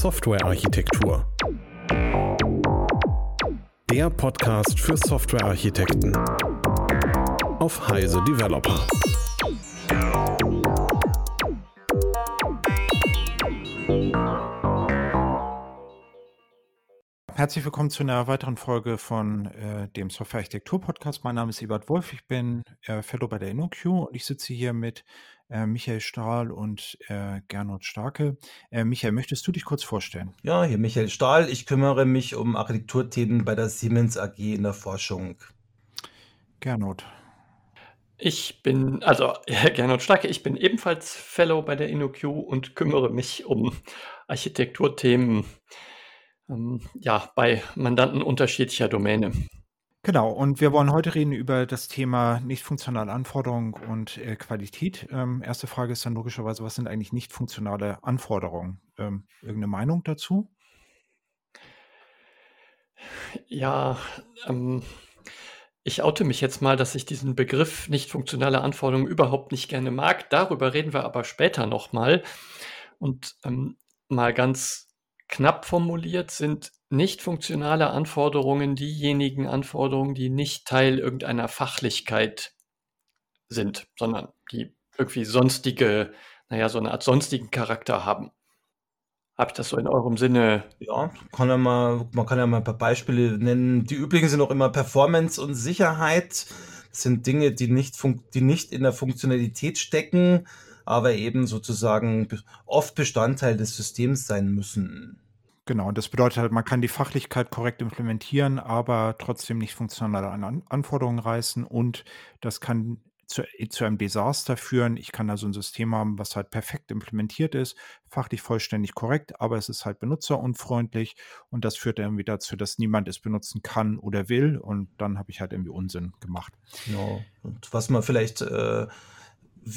Softwarearchitektur. Der Podcast für Softwarearchitekten auf Heise Developer. Herzlich willkommen zu einer weiteren Folge von äh, dem Software Architektur Podcast. Mein Name ist Ebert Wolf, ich bin äh, Fellow bei der InnoQ und ich sitze hier mit äh, Michael Stahl und äh, Gernot Starke. Äh, Michael, möchtest du dich kurz vorstellen? Ja, hier Michael Stahl. Ich kümmere mich um Architekturthemen bei der Siemens AG in der Forschung. Gernot. Ich bin, also Gernot Starke, ich bin ebenfalls Fellow bei der InnoQ und kümmere mich um Architekturthemen ähm, ja, bei Mandanten unterschiedlicher Domäne. Genau, und wir wollen heute reden über das Thema nicht funktionale Anforderungen und äh, Qualität. Ähm, erste Frage ist dann logischerweise, was sind eigentlich nicht funktionale Anforderungen? Ähm, irgendeine Meinung dazu? Ja, ähm, ich oute mich jetzt mal, dass ich diesen Begriff nicht funktionale Anforderungen überhaupt nicht gerne mag. Darüber reden wir aber später nochmal. Und ähm, mal ganz Knapp formuliert sind nicht funktionale Anforderungen diejenigen Anforderungen, die nicht Teil irgendeiner Fachlichkeit sind, sondern die irgendwie sonstige, naja, so eine Art sonstigen Charakter haben. Habt das so in eurem Sinne? Ja, kann ja mal, man kann ja mal ein paar Beispiele nennen. Die übrigen sind auch immer Performance und Sicherheit. Das sind Dinge, die nicht, die nicht in der Funktionalität stecken, aber eben sozusagen oft Bestandteil des Systems sein müssen. Genau, und das bedeutet halt, man kann die Fachlichkeit korrekt implementieren, aber trotzdem nicht funktionale An Anforderungen reißen und das kann zu, zu, einem Desaster führen. Ich kann also ein System haben, was halt perfekt implementiert ist, fachlich vollständig korrekt, aber es ist halt benutzerunfreundlich und das führt dann irgendwie dazu, dass niemand es benutzen kann oder will und dann habe ich halt irgendwie Unsinn gemacht. Genau. Und was man vielleicht äh,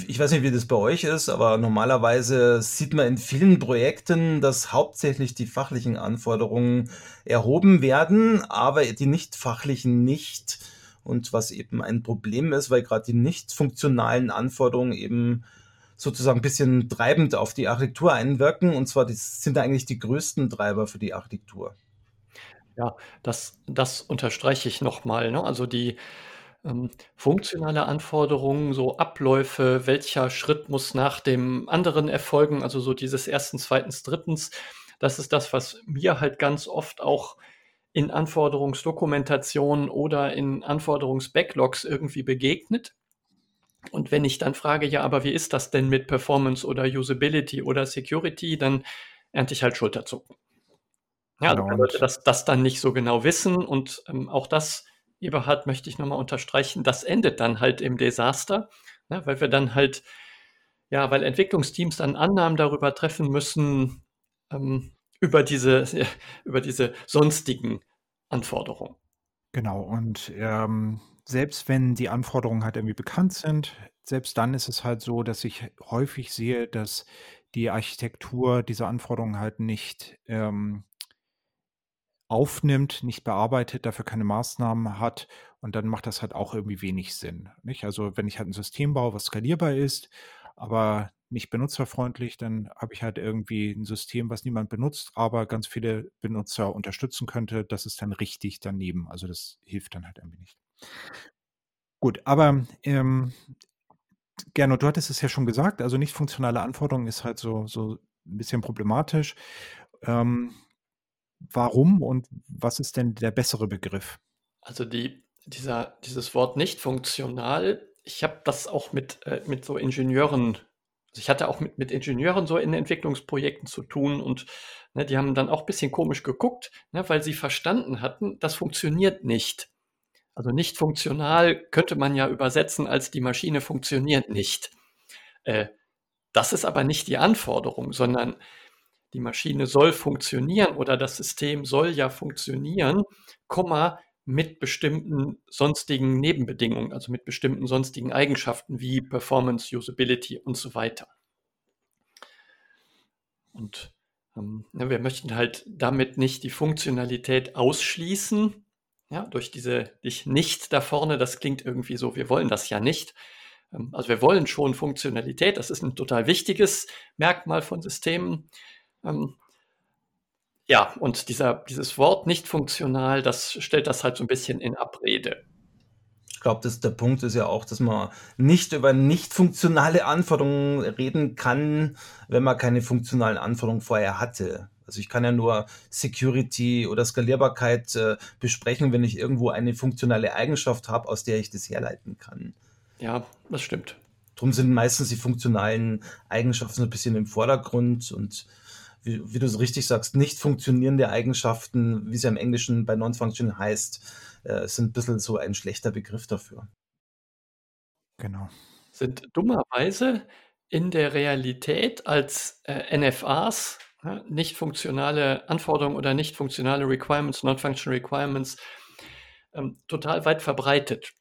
ich weiß nicht, wie das bei euch ist, aber normalerweise sieht man in vielen Projekten, dass hauptsächlich die fachlichen Anforderungen erhoben werden, aber die nicht fachlichen nicht. Und was eben ein Problem ist, weil gerade die nicht funktionalen Anforderungen eben sozusagen ein bisschen treibend auf die Architektur einwirken. Und zwar das sind eigentlich die größten Treiber für die Architektur. Ja, das, das unterstreiche ich nochmal. Ne? Also die funktionale Anforderungen, so Abläufe, welcher Schritt muss nach dem anderen erfolgen, also so dieses erstens, zweitens, drittens. Das ist das, was mir halt ganz oft auch in Anforderungsdokumentationen oder in Anforderungsbacklogs irgendwie begegnet. Und wenn ich dann frage, ja, aber wie ist das denn mit Performance oder Usability oder Security, dann ernte ich halt Schulterzucken. Ja, genau. Leute das, das dann nicht so genau wissen und ähm, auch das Eberhard möchte ich nochmal unterstreichen, das endet dann halt im Desaster, ne, weil wir dann halt, ja, weil Entwicklungsteams dann Annahmen darüber treffen müssen, ähm, über, diese, über diese sonstigen Anforderungen. Genau, und ähm, selbst wenn die Anforderungen halt irgendwie bekannt sind, selbst dann ist es halt so, dass ich häufig sehe, dass die Architektur diese Anforderungen halt nicht ähm, aufnimmt, nicht bearbeitet, dafür keine Maßnahmen hat und dann macht das halt auch irgendwie wenig Sinn. Nicht? Also wenn ich halt ein System baue, was skalierbar ist, aber nicht benutzerfreundlich, dann habe ich halt irgendwie ein System, was niemand benutzt, aber ganz viele Benutzer unterstützen könnte. Das ist dann richtig daneben. Also das hilft dann halt irgendwie nicht. Gut, aber ähm, Gernot, du hattest es ja schon gesagt, also nicht funktionale Anforderungen ist halt so, so ein bisschen problematisch. Ähm, Warum und was ist denn der bessere Begriff? Also die, dieser, dieses Wort nicht funktional, ich habe das auch mit, äh, mit so Ingenieuren, also ich hatte auch mit, mit Ingenieuren so in Entwicklungsprojekten zu tun und ne, die haben dann auch ein bisschen komisch geguckt, ne, weil sie verstanden hatten, das funktioniert nicht. Also nicht funktional könnte man ja übersetzen als die Maschine funktioniert nicht. Äh, das ist aber nicht die Anforderung, sondern die Maschine soll funktionieren oder das System soll ja funktionieren, Komma, mit bestimmten sonstigen Nebenbedingungen, also mit bestimmten sonstigen Eigenschaften wie Performance, Usability und so weiter. Und ähm, wir möchten halt damit nicht die Funktionalität ausschließen, ja, durch diese dich nicht da vorne, das klingt irgendwie so, wir wollen das ja nicht. Ähm, also wir wollen schon Funktionalität, das ist ein total wichtiges Merkmal von Systemen. Ähm, ja, und dieser, dieses Wort nicht funktional, das stellt das halt so ein bisschen in Abrede. Ich glaube, der Punkt ist ja auch, dass man nicht über nicht funktionale Anforderungen reden kann, wenn man keine funktionalen Anforderungen vorher hatte. Also ich kann ja nur Security oder Skalierbarkeit äh, besprechen, wenn ich irgendwo eine funktionale Eigenschaft habe, aus der ich das herleiten kann. Ja, das stimmt. Drum sind meistens die funktionalen Eigenschaften so ein bisschen im Vordergrund und wie, wie du so richtig sagst, nicht funktionierende Eigenschaften, wie es ja im Englischen bei Non-Function heißt, äh, sind ein bisschen so ein schlechter Begriff dafür. Genau. Sind dummerweise in der Realität als äh, NFAs, ja, nicht funktionale Anforderungen oder nicht funktionale Requirements, Non-Function Requirements, ähm, total weit verbreitet.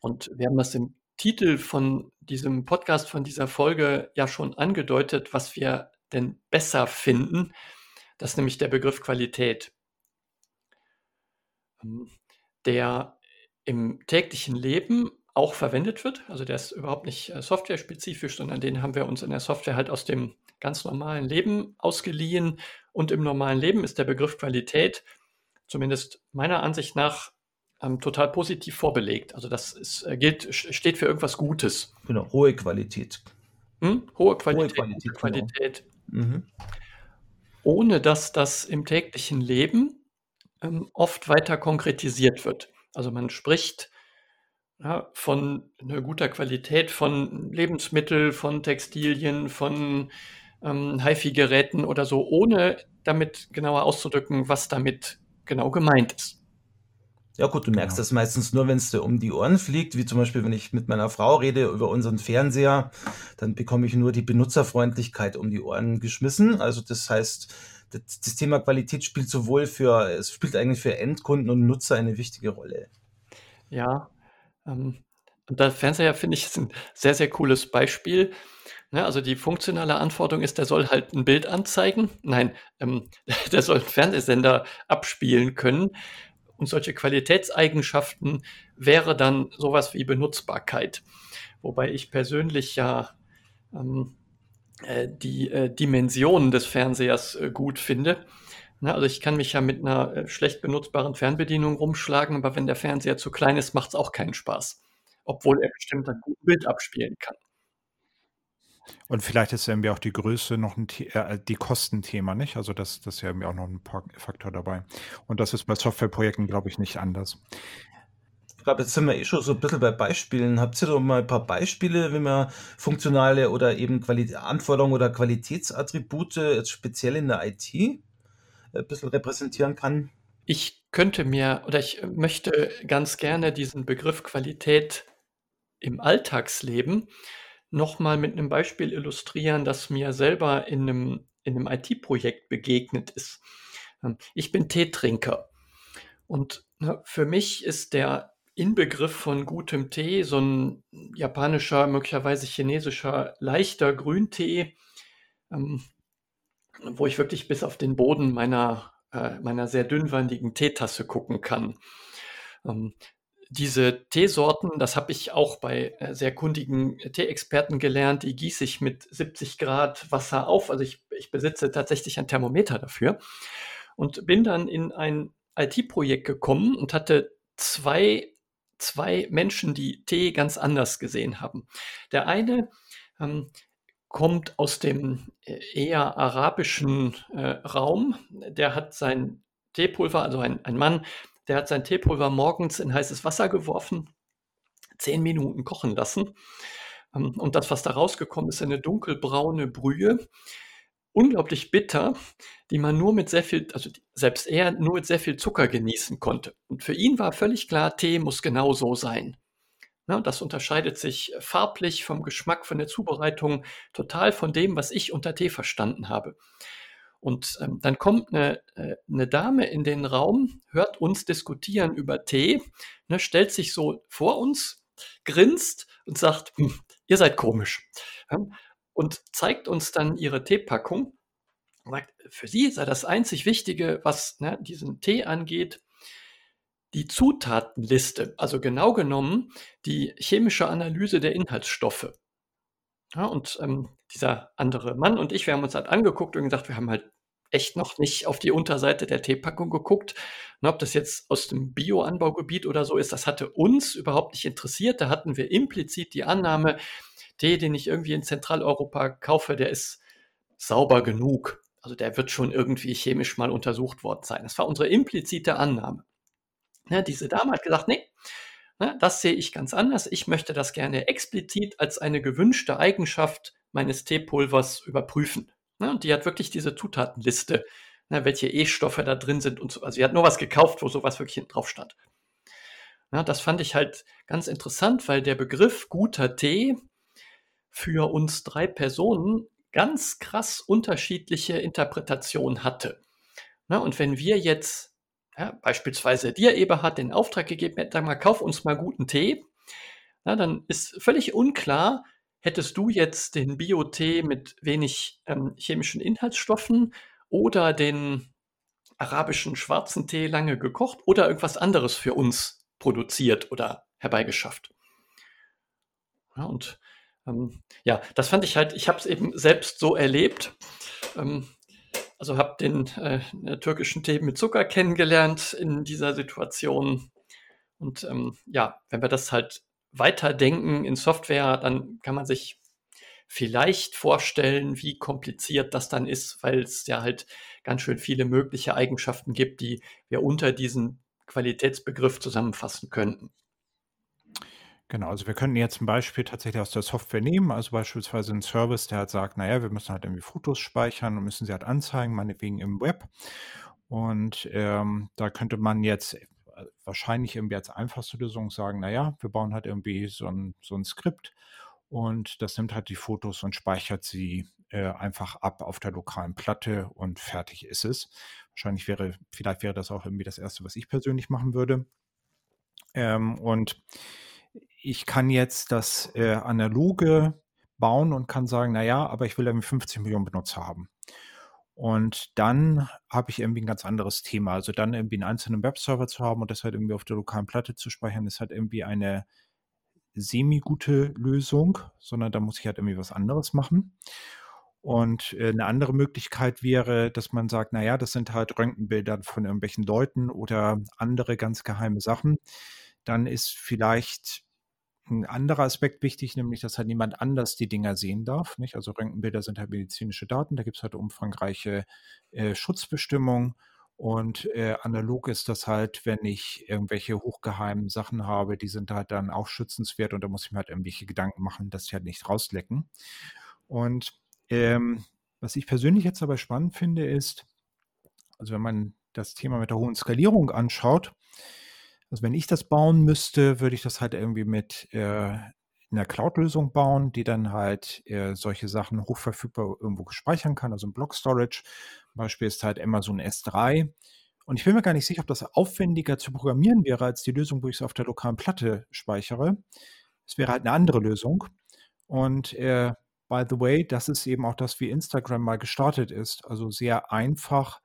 Und wir haben das im Titel von diesem Podcast, von dieser Folge ja schon angedeutet, was wir denn besser finden. Das ist nämlich der Begriff Qualität, ähm, der im täglichen Leben auch verwendet wird. Also der ist überhaupt nicht äh, software-spezifisch, sondern den haben wir uns in der Software halt aus dem ganz normalen Leben ausgeliehen. Und im normalen Leben ist der Begriff Qualität, zumindest meiner Ansicht nach, ähm, total positiv vorbelegt. Also das ist, äh, gilt, steht für irgendwas Gutes. Genau, hohe Qualität. Hm? Hohe Qualität. Hohe Qualität, Qualität. Mhm. Ohne dass das im täglichen Leben ähm, oft weiter konkretisiert wird. Also man spricht ja, von einer guter Qualität von Lebensmitteln, von Textilien, von ähm, HiFi-Geräten oder so, ohne damit genauer auszudrücken, was damit genau gemeint ist. Ja gut, du merkst genau. das meistens nur, wenn es dir um die Ohren fliegt, wie zum Beispiel, wenn ich mit meiner Frau rede über unseren Fernseher, dann bekomme ich nur die Benutzerfreundlichkeit um die Ohren geschmissen. Also das heißt, das, das Thema Qualität spielt sowohl für, es spielt eigentlich für Endkunden und Nutzer eine wichtige Rolle. Ja, ähm, und der Fernseher finde ich ist ein sehr, sehr cooles Beispiel. Ne, also die funktionale Anforderung ist, der soll halt ein Bild anzeigen. Nein, ähm, der soll einen Fernsehsender abspielen können. Und solche Qualitätseigenschaften wäre dann sowas wie Benutzbarkeit. Wobei ich persönlich ja ähm, äh, die äh, Dimensionen des Fernsehers äh, gut finde. Na, also ich kann mich ja mit einer äh, schlecht benutzbaren Fernbedienung rumschlagen, aber wenn der Fernseher zu klein ist, macht es auch keinen Spaß. Obwohl er bestimmt ein gutes Bild abspielen kann. Und vielleicht ist irgendwie auch die Größe noch ein äh, die Kostenthema, nicht? Also das, das ist ja irgendwie auch noch ein Faktor dabei. Und das ist bei Softwareprojekten, glaube ich, nicht anders. Ich glaube, jetzt sind wir eh schon so ein bisschen bei Beispielen. Habt ihr doch mal ein paar Beispiele, wie man funktionale oder eben Quali Anforderungen oder Qualitätsattribute jetzt speziell in der IT äh, ein bisschen repräsentieren kann? Ich könnte mir oder ich möchte ganz gerne diesen Begriff Qualität im Alltagsleben nochmal mit einem Beispiel illustrieren, das mir selber in einem, in einem IT-Projekt begegnet ist. Ähm, ich bin Teetrinker und ne, für mich ist der Inbegriff von gutem Tee so ein japanischer, möglicherweise chinesischer, leichter Grüntee, ähm, wo ich wirklich bis auf den Boden meiner, äh, meiner sehr dünnwandigen Teetasse gucken kann. Ähm, diese Teesorten, das habe ich auch bei äh, sehr kundigen Teeexperten gelernt, die gieße ich mit 70 Grad Wasser auf. Also ich, ich besitze tatsächlich ein Thermometer dafür und bin dann in ein IT-Projekt gekommen und hatte zwei, zwei Menschen, die Tee ganz anders gesehen haben. Der eine ähm, kommt aus dem äh, eher arabischen äh, Raum. Der hat sein Teepulver, also ein, ein Mann, der hat sein Teepulver morgens in heißes Wasser geworfen, zehn Minuten kochen lassen. Ähm, und das, was da rausgekommen ist, eine dunkelbraune Brühe, unglaublich bitter, die man nur mit sehr viel, also selbst er nur mit sehr viel Zucker genießen konnte. Und für ihn war völlig klar, Tee muss genau so sein. das unterscheidet sich farblich vom Geschmack, von der Zubereitung total von dem, was ich unter Tee verstanden habe. Und ähm, dann kommt eine, äh, eine, Dame in den Raum, hört uns diskutieren über Tee, ne, stellt sich so vor uns, grinst und sagt, hm, ihr seid komisch. Und zeigt uns dann ihre Teepackung. Sagt, für sie sei das einzig Wichtige, was ne, diesen Tee angeht, die Zutatenliste, also genau genommen die chemische Analyse der Inhaltsstoffe. Ja, und ähm, dieser andere Mann und ich, wir haben uns halt angeguckt und gesagt, wir haben halt echt noch nicht auf die Unterseite der Teepackung geguckt. Und ob das jetzt aus dem Bio-Anbaugebiet oder so ist, das hatte uns überhaupt nicht interessiert. Da hatten wir implizit die Annahme, Tee, den ich irgendwie in Zentraleuropa kaufe, der ist sauber genug. Also der wird schon irgendwie chemisch mal untersucht worden sein. Das war unsere implizite Annahme. Ne, diese Dame hat gesagt, nee, ne, das sehe ich ganz anders. Ich möchte das gerne explizit als eine gewünschte Eigenschaft meines Teepulvers überprüfen. Ne, und die hat wirklich diese Zutatenliste, ne, welche E-Stoffe da drin sind und so. Also sie hat nur was gekauft, wo sowas wirklich drauf stand. Das fand ich halt ganz interessant, weil der Begriff guter Tee für uns drei Personen ganz krass unterschiedliche Interpretationen hatte. Und wenn wir jetzt ja, beispielsweise dir, Eberhard, den Auftrag gegeben hätten, sag mal, kauf uns mal guten Tee, na, dann ist völlig unklar, hättest du jetzt den Bio-Tee mit wenig ähm, chemischen Inhaltsstoffen oder den arabischen schwarzen Tee lange gekocht oder irgendwas anderes für uns produziert oder herbeigeschafft. Ja, und ähm, ja, das fand ich halt, ich habe es eben selbst so erlebt. Ähm, also habe den äh, türkischen Tee mit Zucker kennengelernt in dieser Situation. Und ähm, ja, wenn wir das halt weiterdenken in Software, dann kann man sich vielleicht vorstellen, wie kompliziert das dann ist, weil es ja halt ganz schön viele mögliche Eigenschaften gibt, die wir unter diesen Qualitätsbegriff zusammenfassen könnten. Genau, also wir könnten jetzt ein Beispiel tatsächlich aus der Software nehmen, also beispielsweise ein Service, der halt sagt, naja, wir müssen halt irgendwie Fotos speichern und müssen sie halt anzeigen, meinetwegen im Web. Und ähm, da könnte man jetzt äh, wahrscheinlich irgendwie als einfachste Lösung sagen, naja, wir bauen halt irgendwie so ein, so ein Skript und das nimmt halt die Fotos und speichert sie äh, einfach ab auf der lokalen Platte und fertig ist es. Wahrscheinlich wäre, vielleicht wäre das auch irgendwie das Erste, was ich persönlich machen würde. Ähm, und ich kann jetzt das äh, analoge bauen und kann sagen, naja, aber ich will irgendwie 50 Millionen Benutzer haben. Und dann habe ich irgendwie ein ganz anderes Thema. Also dann irgendwie einen einzelnen Webserver zu haben und das halt irgendwie auf der lokalen Platte zu speichern, ist halt irgendwie eine semi-gute Lösung, sondern da muss ich halt irgendwie was anderes machen. Und äh, eine andere Möglichkeit wäre, dass man sagt, naja, das sind halt Röntgenbilder von irgendwelchen Leuten oder andere ganz geheime Sachen. Dann ist vielleicht ein anderer Aspekt wichtig, nämlich, dass halt niemand anders die Dinger sehen darf. Nicht? Also Röntgenbilder sind halt medizinische Daten, da gibt es halt umfangreiche äh, Schutzbestimmungen. Und äh, analog ist das halt, wenn ich irgendwelche hochgeheimen Sachen habe, die sind halt dann auch schützenswert und da muss ich mir halt irgendwelche Gedanken machen, dass sie halt nicht rauslecken. Und ähm, was ich persönlich jetzt aber spannend finde, ist, also wenn man das Thema mit der hohen Skalierung anschaut, also wenn ich das bauen müsste, würde ich das halt irgendwie mit äh, einer Cloud-Lösung bauen, die dann halt äh, solche Sachen hochverfügbar irgendwo speichern kann, also ein Block-Storage. Beispiel ist halt Amazon S3. Und ich bin mir gar nicht sicher, ob das aufwendiger zu programmieren wäre als die Lösung, wo ich es auf der lokalen Platte speichere. Es wäre halt eine andere Lösung. Und äh, by the way, das ist eben auch das, wie Instagram mal gestartet ist. Also sehr einfach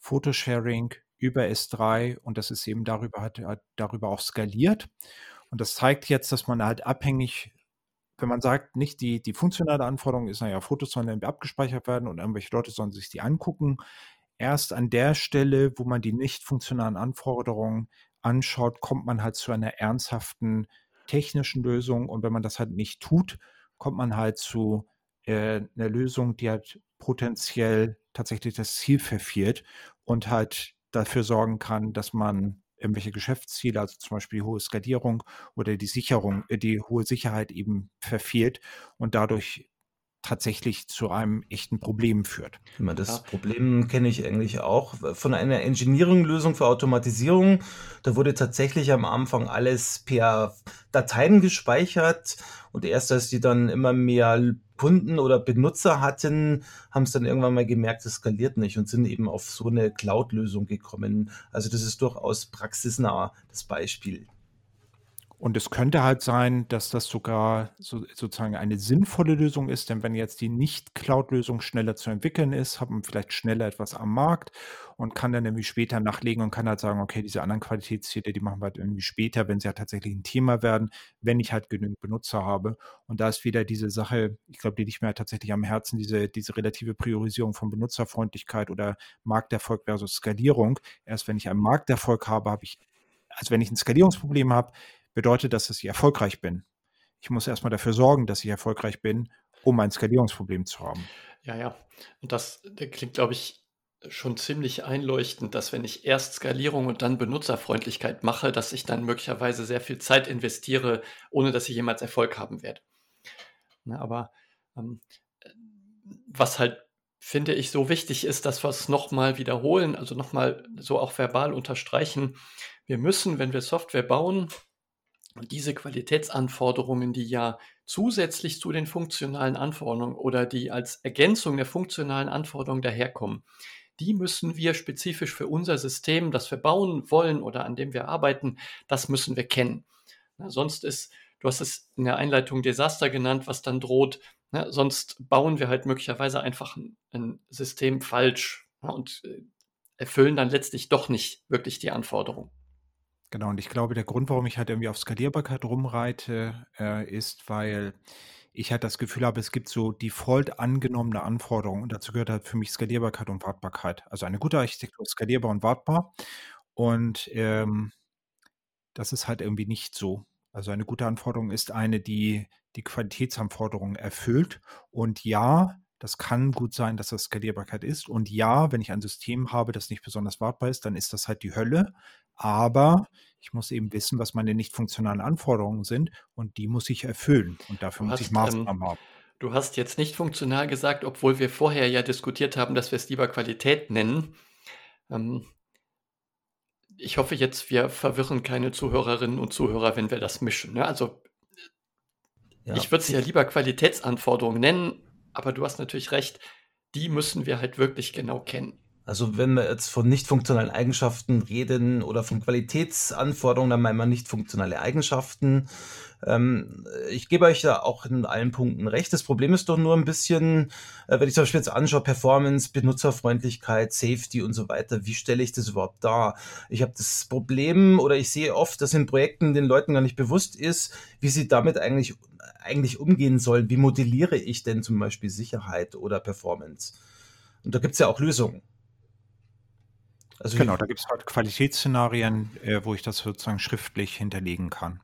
Photosharing über S3 und das ist eben darüber, hat, hat darüber auch skaliert. Und das zeigt jetzt, dass man halt abhängig, wenn man sagt, nicht die, die funktionale Anforderung ist, naja, Fotos sollen irgendwie abgespeichert werden und irgendwelche Leute sollen sich die angucken. Erst an der Stelle, wo man die nicht funktionalen Anforderungen anschaut, kommt man halt zu einer ernsthaften technischen Lösung. Und wenn man das halt nicht tut, kommt man halt zu äh, einer Lösung, die halt potenziell tatsächlich das Ziel verfehlt und halt dafür sorgen kann, dass man irgendwelche Geschäftsziele, also zum Beispiel die hohe Skalierung oder die Sicherung, äh, die hohe Sicherheit eben verfehlt und dadurch tatsächlich zu einem echten Problem führt. Das. Problem kenne ich eigentlich auch von einer Engineering-Lösung für Automatisierung. Da wurde tatsächlich am Anfang alles per Dateien gespeichert und erst als die dann immer mehr Kunden oder Benutzer hatten, haben es dann irgendwann mal gemerkt, es skaliert nicht und sind eben auf so eine Cloud-Lösung gekommen. Also das ist durchaus praxisnah, das Beispiel. Und es könnte halt sein, dass das sogar so, sozusagen eine sinnvolle Lösung ist, denn wenn jetzt die Nicht-Cloud-Lösung schneller zu entwickeln ist, hat man vielleicht schneller etwas am Markt und kann dann irgendwie später nachlegen und kann halt sagen, okay, diese anderen Qualitätsziele, die machen wir halt irgendwie später, wenn sie halt tatsächlich ein Thema werden, wenn ich halt genügend Benutzer habe. Und da ist wieder diese Sache, ich glaube, die liegt mir halt tatsächlich am Herzen, diese, diese relative Priorisierung von Benutzerfreundlichkeit oder Markterfolg versus Skalierung. Erst wenn ich einen Markterfolg habe, habe ich, also wenn ich ein Skalierungsproblem habe, bedeutet das, dass ich erfolgreich bin. Ich muss erstmal dafür sorgen, dass ich erfolgreich bin, um ein Skalierungsproblem zu haben. Ja, ja. Und das klingt, glaube ich, schon ziemlich einleuchtend, dass wenn ich erst Skalierung und dann Benutzerfreundlichkeit mache, dass ich dann möglicherweise sehr viel Zeit investiere, ohne dass ich jemals Erfolg haben werde. Na, aber ähm, was halt, finde ich, so wichtig ist, dass wir es nochmal wiederholen, also nochmal so auch verbal unterstreichen. Wir müssen, wenn wir Software bauen, und diese Qualitätsanforderungen, die ja zusätzlich zu den funktionalen Anforderungen oder die als Ergänzung der funktionalen Anforderungen daherkommen, die müssen wir spezifisch für unser System, das wir bauen wollen oder an dem wir arbeiten, das müssen wir kennen. Na, sonst ist, du hast es in der Einleitung Desaster genannt, was dann droht. Na, sonst bauen wir halt möglicherweise einfach ein, ein System falsch na, und äh, erfüllen dann letztlich doch nicht wirklich die Anforderungen. Genau, und ich glaube, der Grund, warum ich halt irgendwie auf Skalierbarkeit rumreite, äh, ist, weil ich halt das Gefühl habe, es gibt so default angenommene Anforderungen und dazu gehört halt für mich Skalierbarkeit und Wartbarkeit. Also eine gute Architektur ist skalierbar und wartbar und ähm, das ist halt irgendwie nicht so. Also eine gute Anforderung ist eine, die die Qualitätsanforderungen erfüllt und ja, das kann gut sein, dass das Skalierbarkeit ist. Und ja, wenn ich ein System habe, das nicht besonders wartbar ist, dann ist das halt die Hölle. Aber ich muss eben wissen, was meine nicht funktionalen Anforderungen sind und die muss ich erfüllen. Und dafür Du muss ich hast, Maßnahmen ähm, haben. du hast jetzt nicht funktional gesagt, obwohl wir vorher ja diskutiert haben, dass wir es lieber Qualität nennen. Ähm, ich hoffe jetzt, wir verwirren keine Zuhörerinnen und Zuhörer, wenn wir das mischen. Ne? Also Ja. ich würde es ja lieber Qualitätsanforderungen nennen, aber du hast natürlich recht, die müssen wir halt wirklich genau kennen. Also wenn wir jetzt von nicht funktionalen Eigenschaften reden oder von Qualitätsanforderungen, dann meinen wir nicht funktionale Eigenschaften. Ähm, ich gebe euch da auch in allen Punkten recht. Das Problem ist doch nur ein bisschen, äh, wenn ich zum Beispiel jetzt anschaue, Performance, Benutzerfreundlichkeit, Safety und so weiter, wie stelle ich das überhaupt dar? Ich habe das Problem oder ich sehe oft, dass in Projekten den Leuten gar nicht bewusst ist, wie sie damit eigentlich, eigentlich umgehen sollen. Wie modelliere ich denn zum Beispiel Sicherheit oder Performance? Und da gibt es ja auch Lösungen. Also Genau, da gibt es halt Qualitätsszenarien, äh, wo ich das sozusagen schriftlich hinterlegen kann.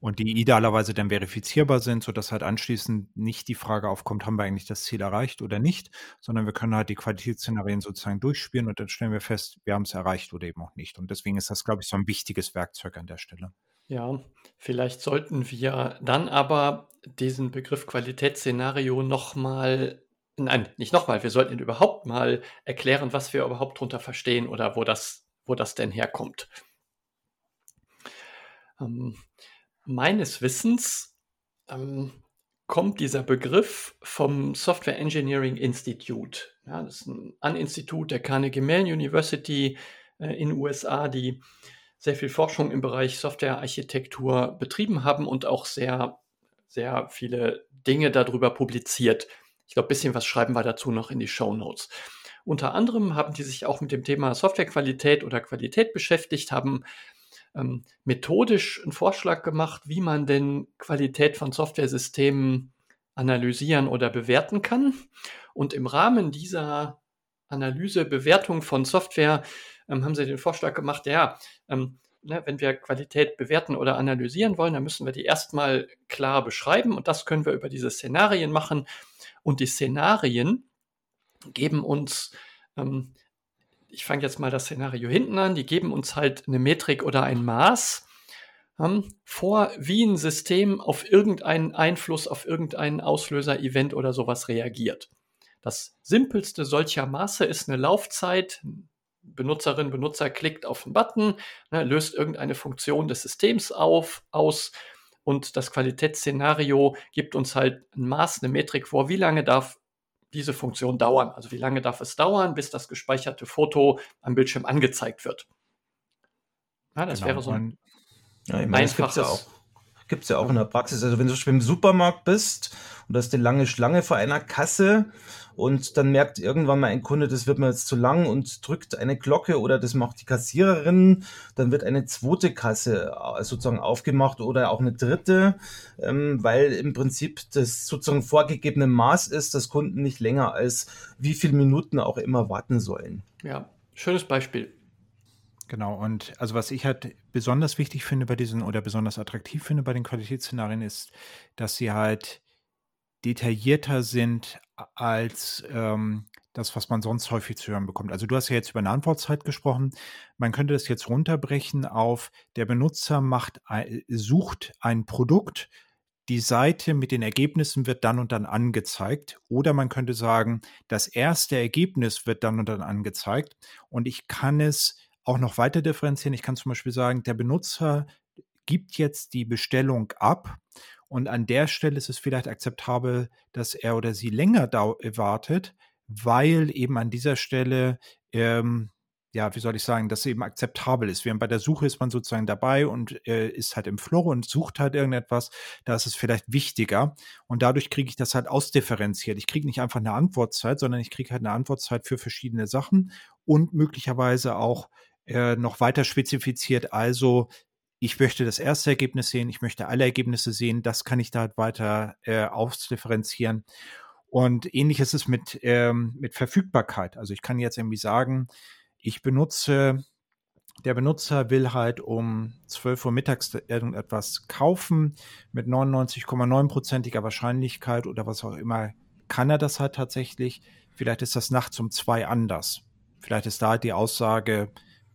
Und die idealerweise dann verifizierbar sind, sodass halt anschließend nicht die Frage aufkommt, haben wir eigentlich das Ziel erreicht oder nicht, sondern wir können halt die Qualitätsszenarien sozusagen durchspielen und dann stellen wir fest, wir haben es erreicht oder eben auch nicht. Und deswegen ist das, glaube ich, so ein wichtiges Werkzeug an der Stelle. Ja, vielleicht sollten wir dann aber diesen Begriff Qualitätsszenario nochmal, nein, nicht nochmal, wir sollten überhaupt mal erklären, was wir überhaupt darunter verstehen oder wo das, wo das denn herkommt. Ähm, meines Wissens ähm, kommt dieser Begriff vom Software Engineering Institute. Ja, das ist ein An-Institut der Carnegie Mellon University äh, in den USA, die sehr viel Forschung im Bereich Softwarearchitektur betrieben haben und auch sehr, sehr viele Dinge darüber publiziert. Ich glaube, ein bisschen was schreiben wir dazu noch in die Show Notes. Unter anderem haben die sich auch mit dem Thema Softwarequalität oder Qualität beschäftigt, haben ähm, methodisch einen Vorschlag gemacht, wie man denn Qualität von Softwaresystemen analysieren oder bewerten kann. Und im Rahmen dieser Analyse, Bewertung von Software ähm, haben sie den Vorschlag gemacht, ja, ähm, ne, wenn wir Qualität bewerten oder analysieren wollen, dann müssen wir die erstmal klar beschreiben und das können wir über diese Szenarien machen. Und die Szenarien geben uns ähm, ich fange jetzt mal das Szenario hinten an, die geben uns halt eine Metrik oder ein Maß ähm, vor, wie ein System auf irgendeinen Einfluss, auf irgendeinen Auslöser, Event oder sowas reagiert. Das simpelste solcher Maße ist eine Laufzeit. Benutzerin, Benutzer klickt auf einen Button, ne, löst irgendeine Funktion des Systems auf, aus und das Qualitätsszenario gibt uns halt ein Maß, eine Metrik vor, wie lange darf diese Funktion dauern. Also wie lange darf es dauern, bis das gespeicherte Foto am Bildschirm angezeigt wird. Ja, das Genau. wäre so ein, Ja, meine, auch. Gibt es ja auch in der Praxis. Also wenn du im Supermarkt bist und hast eine lange Schlange vor einer Kasse und dann merkt irgendwann mal ein Kunde, das wird mir jetzt zu lang und drückt eine Glocke oder das macht die Kassiererin, dann wird eine zweite Kasse äh, sozusagen aufgemacht oder auch eine dritte, ähm, weil im Prinzip das sozusagen vorgegebene Maß ist, dass Kunden nicht länger als wie viele Minuten auch immer warten sollen. Ja, schönes Beispiel. Genau, und also was ich halt besonders wichtig finde bei diesen oder besonders attraktiv finde bei den Qualitätsszenarien ist, dass sie halt detaillierter sind als ähm, das, was man sonst häufig zu hören bekommt. Also du hast ja jetzt über eine Antwortzeit gesprochen. Man könnte das jetzt runterbrechen auf der Benutzer macht, sucht ein Produkt, die Seite mit den Ergebnissen wird dann und dann angezeigt. Oder man könnte sagen, das erste Ergebnis wird dann und dann angezeigt und ich kann es auch noch weiter differenzieren. Ich kann zum Beispiel sagen, der Benutzer gibt jetzt die Bestellung ab und an der Stelle ist es vielleicht akzeptabel, dass er oder sie länger wartet, weil eben an dieser Stelle ähm, ja, wie soll ich sagen, dass eben akzeptabel ist. Während bei der Suche ist man sozusagen dabei und äh, ist halt im Flow und sucht halt irgendetwas, da ist es vielleicht wichtiger. Und dadurch kriege ich das halt ausdifferenziert. Ich kriege nicht einfach eine Antwortzeit, sondern ich kriege halt eine Antwortzeit für verschiedene Sachen und möglicherweise auch äh, noch weiter spezifiziert. Also ich möchte das erste Ergebnis sehen, ich möchte alle Ergebnisse sehen, das kann ich da halt weiter äh, ausdifferenzieren. Und ähnliches ist mit, ähm, mit Verfügbarkeit. Also ich kann jetzt irgendwie sagen, ich benutze, der Benutzer will halt um 12 Uhr mittags irgendetwas kaufen mit 99,9%iger Wahrscheinlichkeit oder was auch immer, kann er das halt tatsächlich. Vielleicht ist das nachts um zwei anders. Vielleicht ist da die Aussage,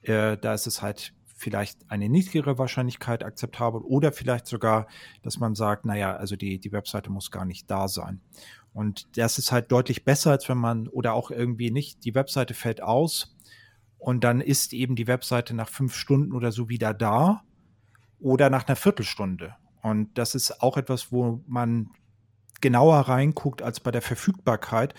äh, da ist es halt vielleicht eine niedrigere Wahrscheinlichkeit akzeptabel oder vielleicht sogar, dass man sagt, naja, also die, die Webseite muss gar nicht da sein. Und das ist halt deutlich besser, als wenn man oder auch irgendwie nicht, die Webseite fällt aus und dann ist eben die Webseite nach fünf Stunden oder so wieder da oder nach einer Viertelstunde. Und das ist auch etwas, wo man genauer reinguckt als bei der Verfügbarkeit.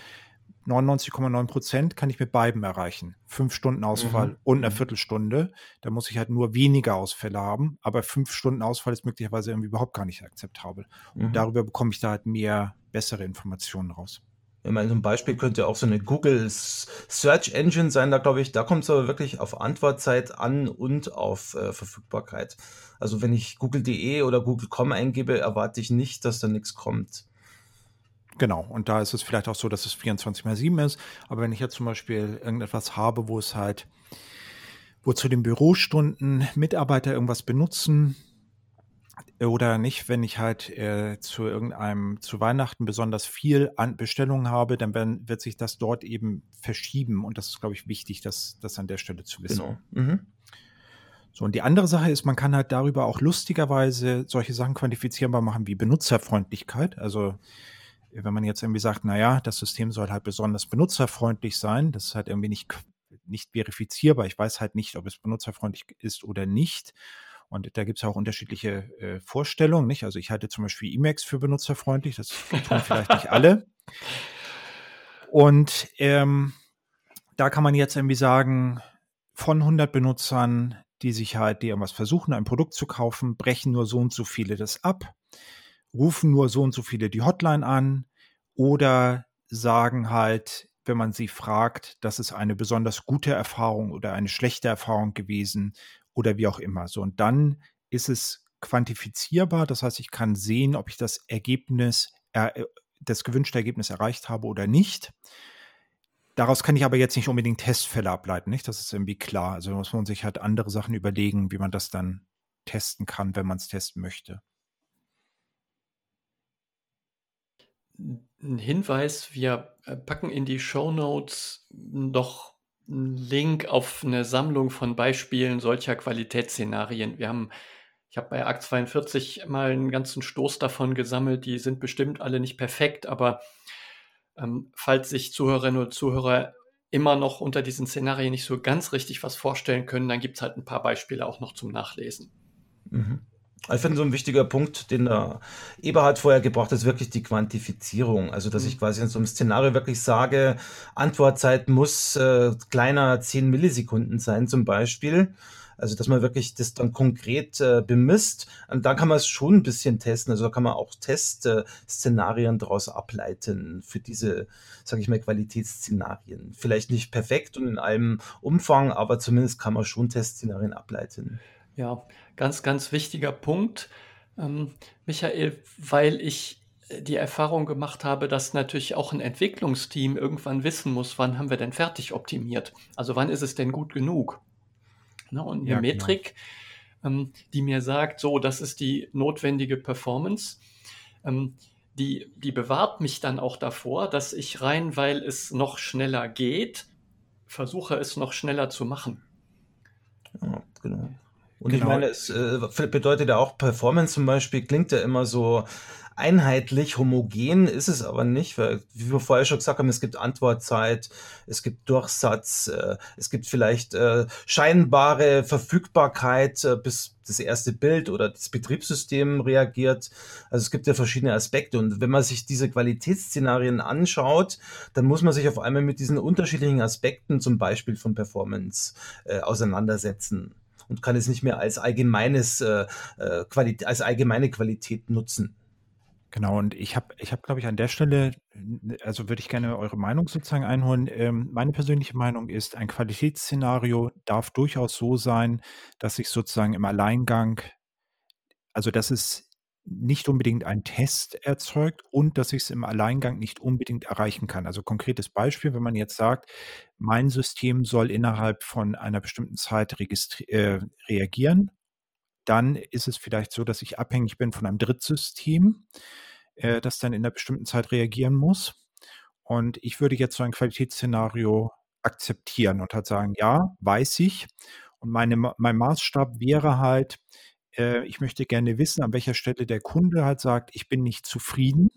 99,9 Prozent kann ich mit beiden erreichen. Fünf Stunden Ausfall mhm. und eine mhm. Viertelstunde. Da muss ich halt nur weniger Ausfälle haben. Aber fünf Stunden Ausfall ist möglicherweise irgendwie überhaupt gar nicht akzeptabel. Mhm. Und darüber bekomme ich da halt mehr bessere Informationen raus. Ich meine, zum Beispiel könnte auch so eine Google Search Engine sein, da glaube ich, da kommt es aber wirklich auf Antwortzeit an und auf äh, Verfügbarkeit. Also wenn ich google.de oder google.com eingebe, erwarte ich nicht, dass da nichts kommt. Genau, und da ist es vielleicht auch so, dass es 24 mal 7 ist. Aber wenn ich jetzt zum Beispiel irgendetwas habe, wo es halt, wo zu den Bürostunden Mitarbeiter irgendwas benutzen oder nicht, wenn ich halt äh, zu irgendeinem, zu Weihnachten besonders viel an Bestellungen habe, dann werden, wird sich das dort eben verschieben. Und das ist, glaube ich, wichtig, das, das an der Stelle zu wissen. Genau. Mhm. So, und die andere Sache ist, man kann halt darüber auch lustigerweise solche Sachen quantifizierbar machen wie Benutzerfreundlichkeit. Also wenn man jetzt irgendwie sagt, naja, das System soll halt besonders benutzerfreundlich sein, das ist halt irgendwie nicht, nicht verifizierbar. Ich weiß halt nicht, ob es benutzerfreundlich ist oder nicht. Und da gibt es auch unterschiedliche äh, Vorstellungen, nicht? Also ich halte zum Beispiel Emacs für benutzerfreundlich, das tun vielleicht nicht alle. Und ähm, da kann man jetzt irgendwie sagen, von 100 Benutzern, die sich halt, die irgendwas versuchen, ein Produkt zu kaufen, brechen nur so und so viele das ab rufen nur so und so viele die Hotline an oder sagen halt, wenn man sie fragt, das ist eine besonders gute Erfahrung oder eine schlechte Erfahrung gewesen oder wie auch immer. So, und dann ist es quantifizierbar. Das heißt, ich kann sehen, ob ich das Ergebnis, äh, das gewünschte Ergebnis erreicht habe oder nicht. Daraus kann ich aber jetzt nicht unbedingt Testfälle ableiten, nicht? Das ist irgendwie klar. Also muss man sich halt andere Sachen überlegen, wie man das dann testen kann, wenn man es testen möchte. Ein Hinweis, wir äh, packen in die Show Notes noch einen Link auf eine Sammlung von Beispielen solcher Qualitätsszenarien. Wir haben, ich habe bei Akt 42 mal einen ganzen Stoß davon gesammelt. Die sind bestimmt alle nicht perfekt, aber ähm, falls sich Zuhörerinnen und Zuhörer immer noch unter diesen Szenarien nicht so ganz richtig was vorstellen können, dann gibt es halt ein paar Beispiele auch noch zum Nachlesen. Mhm. Ich finde so ein wichtiger Punkt, den der Eberhard vorher gebracht hat, ist wirklich die Quantifizierung. Also, dass ich mhm. quasi in so einem Szenario wirklich sage, Antwortzeit muss äh, kleiner 10 Millisekunden sein zum Beispiel. Also, dass man wirklich das dann konkret äh, bemisst. Und da kann man es schon ein bisschen testen. Also, da kann man auch Testszenarien äh, daraus ableiten für diese, sage ich mal, Qualitätsszenarien. Vielleicht nicht perfekt und in allem Umfang, aber zumindest kann man schon Testszenarien ableiten. Ja, ganz, ganz wichtiger Punkt, ähm, Michael, weil ich äh, die Erfahrung gemacht habe, dass natürlich auch ein Entwicklungsteam irgendwann wissen muss, wann haben wir denn fertig optimiert? Also wann ist es denn gut genug? Ne? Und eine ja, genau. Metrik, ähm, die mir sagt, so, das ist die notwendige Performance, ähm, die, die bewahrt mich dann auch davor, dass ich rein, weil es noch schneller geht, versuche es noch schneller zu machen. Ja, genau. Und genau. ich meine, es äh, bedeutet ja auch Performance zum Beispiel, klingt ja immer so einheitlich, homogen ist es aber nicht, weil, wie wir vorher schon gesagt haben, es gibt Antwortzeit, es gibt Durchsatz, äh, es gibt vielleicht äh, scheinbare Verfügbarkeit, äh, bis das erste Bild oder das Betriebssystem reagiert. Also es gibt ja verschiedene Aspekte. Und wenn man sich diese Qualitätsszenarien anschaut, dann muss man sich auf einmal mit diesen unterschiedlichen Aspekten, zum Beispiel von Performance, äh, auseinandersetzen und kann es nicht mehr als allgemeines äh, äh Qualität, als allgemeine Qualität nutzen. Genau, und ich habe, ich habe, glaube ich, an der Stelle, also würde ich gerne eure Meinung sozusagen einholen. Ähm, meine persönliche Meinung ist, ein Qualitätsszenario darf durchaus so sein, dass sich sozusagen im Alleingang, also dass es nicht unbedingt einen Test erzeugt und dass ich es im Alleingang nicht unbedingt erreichen kann. Also konkretes Beispiel, wenn man jetzt sagt, mein System soll innerhalb von einer bestimmten Zeit äh, reagieren, dann ist es vielleicht so, dass ich abhängig bin von einem Drittsystem, äh, das dann in einer bestimmten Zeit reagieren muss. Und ich würde jetzt so ein Qualitätsszenario akzeptieren und halt sagen, ja, weiß ich. Und meine, mein Maßstab wäre halt, äh, ich möchte gerne wissen, an welcher Stelle der Kunde halt sagt, ich bin nicht zufrieden.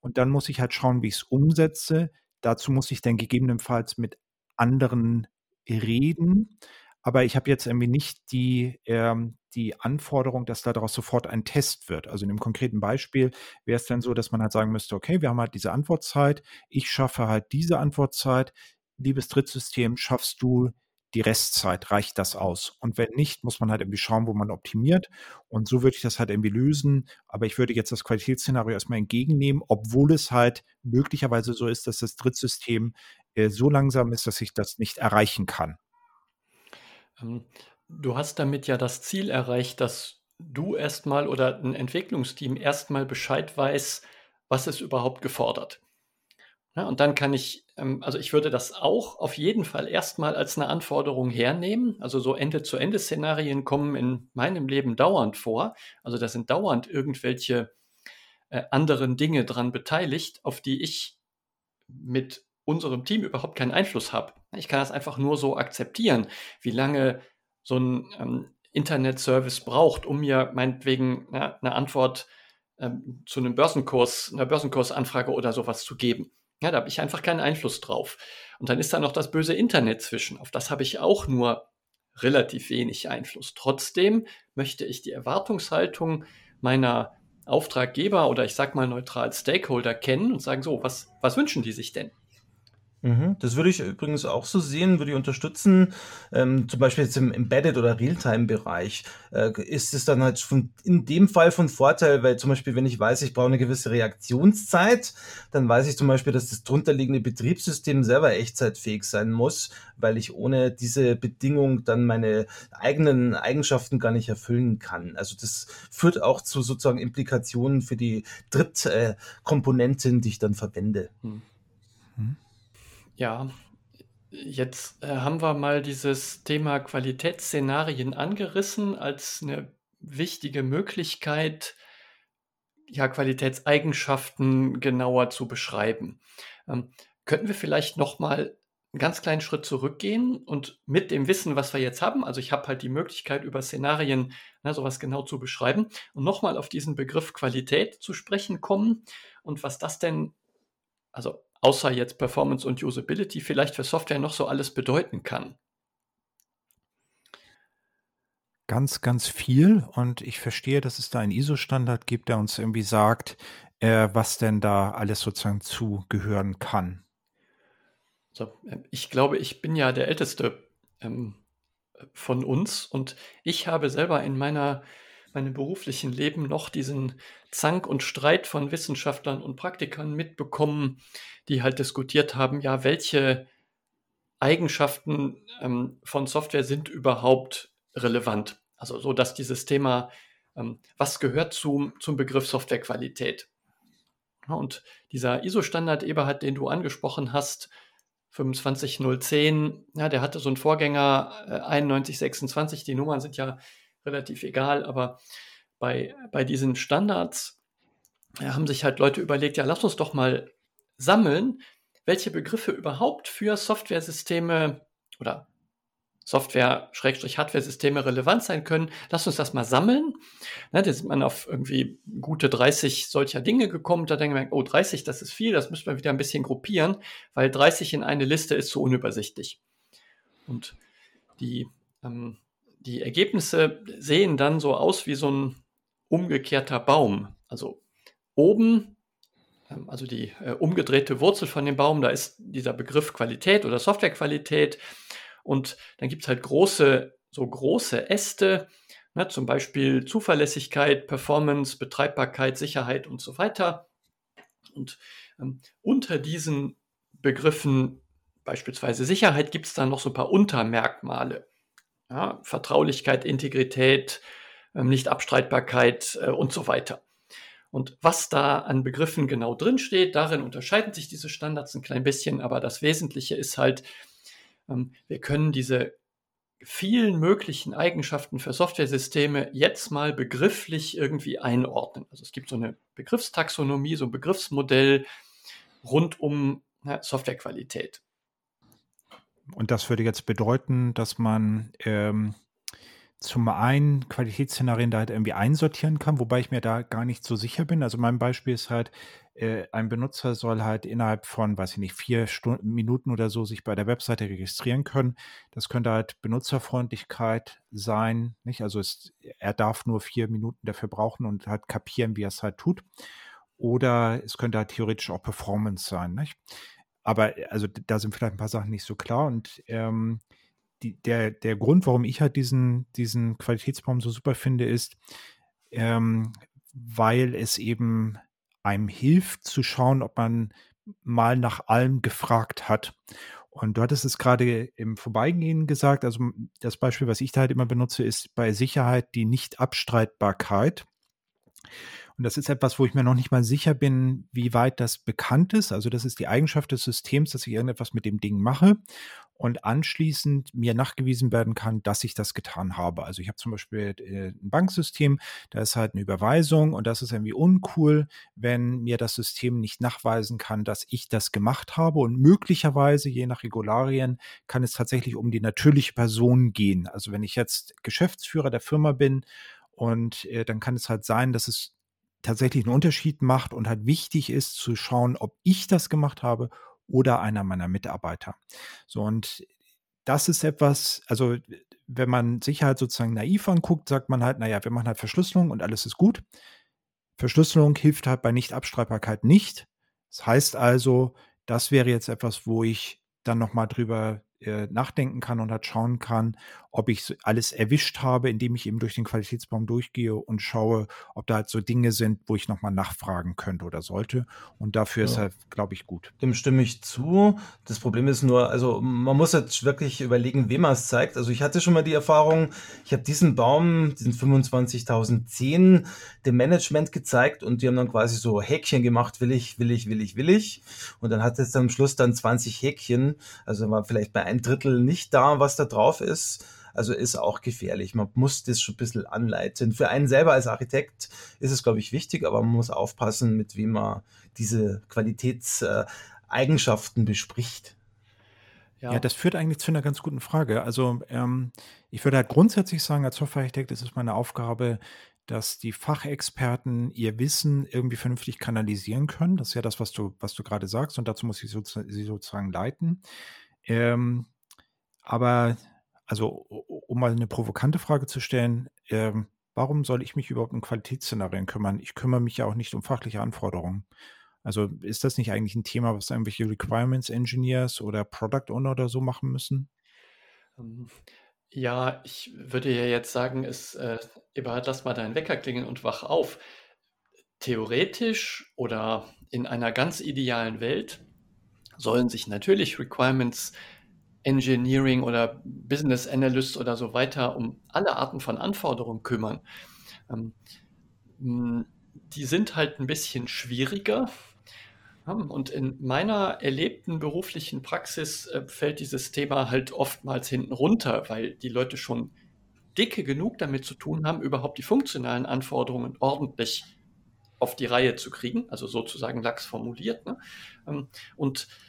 Und dann muss ich halt schauen, wie ich es umsetze. Dazu muss ich dann gegebenenfalls mit anderen reden. Aber ich habe jetzt irgendwie nicht die, ähm, die Anforderung, dass daraus sofort ein Test wird. Also in dem konkreten Beispiel wäre es dann so, dass man halt sagen müsste, okay, wir haben halt diese Antwortzeit, ich schaffe halt diese Antwortzeit, liebes Drittsystem, schaffst du die Restzeit, reicht das aus? Und wenn nicht, muss man halt irgendwie schauen, wo man optimiert. Und so würde ich das halt irgendwie lösen. Aber ich würde jetzt das Qualitätsszenario erstmal entgegennehmen, obwohl es halt möglicherweise so ist, dass das Drittsystem äh, so langsam ist, dass ich das nicht erreichen kann. Ähm, du hast damit ja das Ziel erreicht, dass du erstmal oder ein Entwicklungsteam erstmal Bescheid weiß, was ist überhaupt gefordert. Ja, und dann kann ich, ähm, also ich würde das auch auf jeden Fall erstmal als eine Anforderung hernehmen. Also so Ende-zu-Ende-Szenarien kommen in meinem Leben dauernd vor. Also da sind dauernd irgendwelche äh, anderen Dinge dran beteiligt, auf die ich mit unserem Team überhaupt keinen Einfluss habe. Ich kann das einfach nur so akzeptieren, wie lange so ein ähm, Internet-Service braucht, um mir meinetwegen na, eine Antwort ähm, zu einem Börsenkurs, einer Börsenkursanfrage oder sowas zu geben. Ja, da habe ich einfach keinen Einfluss drauf. Und dann ist da noch das böse Internet zwischen. Auf das habe ich auch nur relativ wenig Einfluss. Trotzdem möchte ich die Erwartungshaltung meiner Auftraggeber oder ich sag mal neutral Stakeholder kennen und sagen, so, was, was wünschen die sich denn? Mhm, das würde ich übrigens auch so sehen, würde ich unterstützen. Ähm, zum Beispiel jetzt im Embedded- oder Realtime-Bereich äh, ist es dann halt von, in dem Fall von Vorteil, weil zum Beispiel, wenn ich weiß, ich brauche eine gewisse Reaktionszeit, dann weiß ich zum Beispiel, dass das drunterliegende Betriebssystem selber echtzeitfähig sein muss, weil ich ohne diese Bedingung dann meine eigenen Eigenschaften gar nicht erfüllen kann. Also das führt auch zu sozusagen Implikationen für die Drittkomponentin, die ich dann verwende. Hm. Ja, jetzt äh, haben wir mal dieses Thema Qualitätsszenarien angerissen als eine wichtige Möglichkeit, ja, Qualitätseigenschaften genauer zu beschreiben. Ähm, könnten wir vielleicht noch mal einen ganz kleinen Schritt zurückgehen und mit dem Wissen, was wir jetzt haben, also ich habe halt die Möglichkeit, über Szenarien ne, sowas genau zu beschreiben und nochmal auf diesen Begriff Qualität zu sprechen kommen und was das denn, also außer jetzt Performance und Usability, vielleicht für Software noch so alles bedeuten kann. ganz, ganz viel und ich verstehe, dass es da einen ISO-Standard gibt, der uns irgendwie sagt, äh, was denn da alles sozusagen zugehören kann. So, ähm, ich glaube, ich bin ja der Älteste ähm, von uns und ich habe selber in meiner meinem beruflichen Leben noch diesen Zank und Streit von Wissenschaftlern und Praktikern mitbekommen, die halt diskutiert haben, ja, welche Eigenschaften ähm, von Software sind überhaupt relevant. Also so, dass dieses Thema, ähm, was gehört zum, zum Begriff Softwarequalität? Und dieser ISO-Standard Eberhard, den du angesprochen hast, 25010, ja, der hatte so einen Vorgänger äh, 9126, die Nummern sind ja relativ egal, aber bei, bei diesen Standards ja, haben sich halt Leute überlegt, ja, lass uns doch mal sammeln, welche Begriffe überhaupt für Softwaresysteme oder Software-Hardware-Systeme relevant sein können. Lass uns das mal sammeln. Ne, da ist man auf irgendwie gute 30 solcher Dinge gekommen. Da denken wir, oh, 30, das ist viel, das müssen wir wieder ein bisschen gruppieren, weil 30 in eine Liste ist zu unübersichtlich. Und die, ähm, die Ergebnisse sehen dann so aus wie so ein umgekehrter Baum. Also oben ähm, also die äh, umgedrehte Wurzel von dem Baum, da ist dieser Begriff Qualität oder Softwarequalität. Und dann gibt es halt große, so große Äste, ne, zum Beispiel Zuverlässigkeit, Performance, Betreibbarkeit, Sicherheit und so weiter. Und ähm, unter diesen Begriffen, beispielsweise Sicherheit, gibt es dann noch so ein paar Untermerkmale. Ja, Vertraulichkeit, Integrität, ähm, Nichtabstreitbarkeit äh, und so weiter. Und was da an Begriffen genau drinsteht, darin unterscheiden sich diese Standards ein klein bisschen, aber das Wesentliche ist halt, ähm, wir können diese vielen möglichen Eigenschaften für Softwaresysteme jetzt mal begrifflich irgendwie einordnen. Also es gibt so eine Begriffstaxonomie, so ein Begriffsmodell rund um Softwarequalität. Und das würde jetzt bedeuten, dass man ähm, zum einen Qualitätsszenarien da halt irgendwie einsortieren kann, wobei ich mir da gar nicht so sicher bin. Also mein Beispiel ist halt, äh, ein Benutzer soll halt innerhalb von, weiß ich nicht, vier Stunden, Minuten oder so sich bei der Webseite registrieren können. Das könnte halt Benutzerfreundlichkeit sein, nicht? Also es, er darf nur vier Minuten dafür brauchen und halt kapieren, wie er es halt tut. Oder es könnte halt theoretisch auch Performance sein, nicht? Aber also da sind vielleicht ein paar Sachen nicht so klar und ähm, die, der, der Grund, warum ich halt diesen, diesen Qualitätsbaum so super finde, ist, ähm, weil es eben einem hilft zu schauen, ob man mal nach allem gefragt hat. Und du hattest es gerade im Vorbeigehen gesagt, also das Beispiel, was ich da halt immer benutze, ist bei Sicherheit die Nichtabstreitbarkeit. Und das ist etwas, wo ich mir noch nicht mal sicher bin, wie weit das bekannt ist. Also das ist die Eigenschaft des Systems, dass ich irgendetwas mit dem Ding mache und anschließend mir nachgewiesen werden kann, dass ich das getan habe. Also ich habe zum Beispiel äh, ein Banksystem, da ist halt eine Überweisung und das ist irgendwie uncool, wenn mir das System nicht nachweisen kann, dass ich das gemacht habe und möglicherweise, je nach Regularien, kann es tatsächlich um die natürliche Person gehen. Also wenn ich jetzt Geschäftsführer der Firma bin und äh, dann kann es halt sein, dass es tatsächlich einen Unterschied macht und halt wichtig ist zu schauen, ob ich das gemacht habe oder einer meiner Mitarbeiter. So und das ist etwas, also wenn man sich halt sozusagen naiv anguckt, sagt man halt, naja, wir machen halt Verschlüsselung und alles ist gut. Verschlüsselung hilft halt bei Nichtabstreitbarkeit nicht. Das heißt also, das wäre jetzt etwas, wo ich dann nochmal drüber äh, nachdenken kann und halt schauen kann, ob ich alles erwischt habe, indem ich eben durch den Qualitätsbaum durchgehe und schaue, ob da halt so Dinge sind, wo ich nochmal nachfragen könnte oder sollte. Und dafür ja. ist halt, glaube ich, gut. Dem stimme ich zu. Das Problem ist nur, also man muss jetzt wirklich überlegen, wem man es zeigt. Also ich hatte schon mal die Erfahrung, ich habe diesen Baum, diesen 25.010, dem Management gezeigt und die haben dann quasi so Häkchen gemacht, will ich, will ich, will ich, will ich. Und dann hat es am Schluss dann 20 Häkchen. Also war vielleicht bei ein Drittel nicht da, was da drauf ist. Also ist auch gefährlich. Man muss das schon ein bisschen anleiten. Für einen selber als Architekt ist es, glaube ich, wichtig, aber man muss aufpassen, mit wem man diese Qualitätseigenschaften bespricht. Ja. ja. das führt eigentlich zu einer ganz guten Frage. Also ähm, ich würde halt grundsätzlich sagen, als Softwarearchitekt ist es meine Aufgabe, dass die Fachexperten ihr Wissen irgendwie vernünftig kanalisieren können. Das ist ja das, was du, was du gerade sagst, und dazu muss ich so, sie sozusagen leiten. Ähm, aber also um mal eine provokante Frage zu stellen, ähm, warum soll ich mich überhaupt um Qualitätsszenarien kümmern? Ich kümmere mich ja auch nicht um fachliche Anforderungen. Also ist das nicht eigentlich ein Thema, was irgendwelche Requirements Engineers oder Product Owner oder so machen müssen? Ähm, ja, ich würde ja jetzt sagen, es, äh, Eberhard, lass mal deinen Wecker klingeln und wach auf. Theoretisch oder in einer ganz idealen Welt sollen sich natürlich Requirements Engineering oder Business Analysts oder so weiter um alle Arten von Anforderungen kümmern. Ähm, die sind halt ein bisschen schwieriger. Und in meiner erlebten beruflichen Praxis äh, fällt dieses Thema halt oftmals hinten runter, weil die Leute schon dicke genug damit zu tun haben, überhaupt die funktionalen Anforderungen ordentlich auf die Reihe zu kriegen, also sozusagen lax formuliert. Ne? Ähm, und ähm,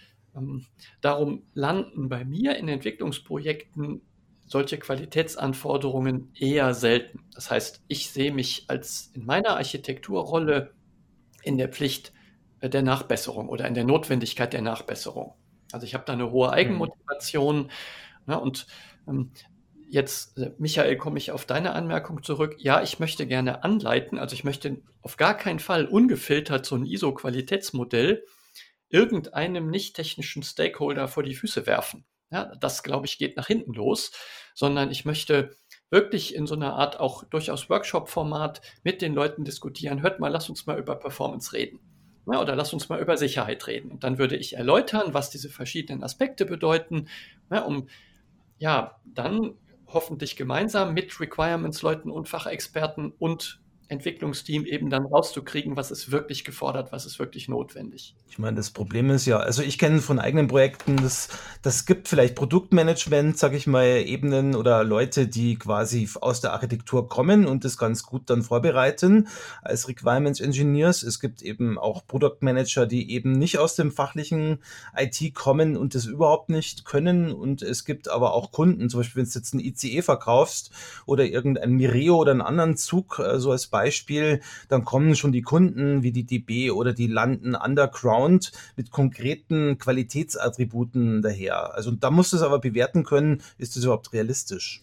darum landen bei mir in Entwicklungsprojekten solche Qualitätsanforderungen eher selten. Das heißt, ich sehe mich als in meiner Architekturrolle in der Pflicht äh, der Nachbesserung oder in der Notwendigkeit der Nachbesserung. Also ich habe da eine hohe mhm. Eigenmotivation ne, und ähm, Jetzt, äh, Michael, komme ich auf deine Anmerkung zurück. Ja, ich möchte gerne anleiten, also ich möchte auf gar keinen Fall ungefiltert so ein ISO-Qualitätsmodell irgendeinem nicht technischen Stakeholder vor die Füße werfen. Ja, das, glaube ich, geht nach hinten los, sondern ich möchte wirklich in so einer Art auch durchaus Workshop-Format mit den Leuten diskutieren. Hört mal, lass uns mal über Performance reden. Ja, oder lass uns mal über Sicherheit reden. Und dann würde ich erläutern, was diese verschiedenen Aspekte bedeuten, ja, um ja, dann hoffentlich gemeinsam mit Requirements-Leuten und Fachexperten und Entwicklungsteam eben dann rauszukriegen, was ist wirklich gefordert, was ist wirklich notwendig. Ich meine, das Problem ist ja, also ich kenne von eigenen Projekten, das, das gibt vielleicht Produktmanagement, sage ich mal, Ebenen oder Leute, die quasi aus der Architektur kommen und das ganz gut dann vorbereiten als Requirements Engineers. Es gibt eben auch Produktmanager, die eben nicht aus dem fachlichen IT kommen und das überhaupt nicht können und es gibt aber auch Kunden, zum Beispiel wenn du jetzt ein ICE verkaufst oder irgendein Mireo oder einen anderen Zug, so also als Beispiel, Beispiel, dann kommen schon die Kunden wie die DB oder die landen underground mit konkreten Qualitätsattributen daher. Also da musst du es aber bewerten können, ist das überhaupt realistisch?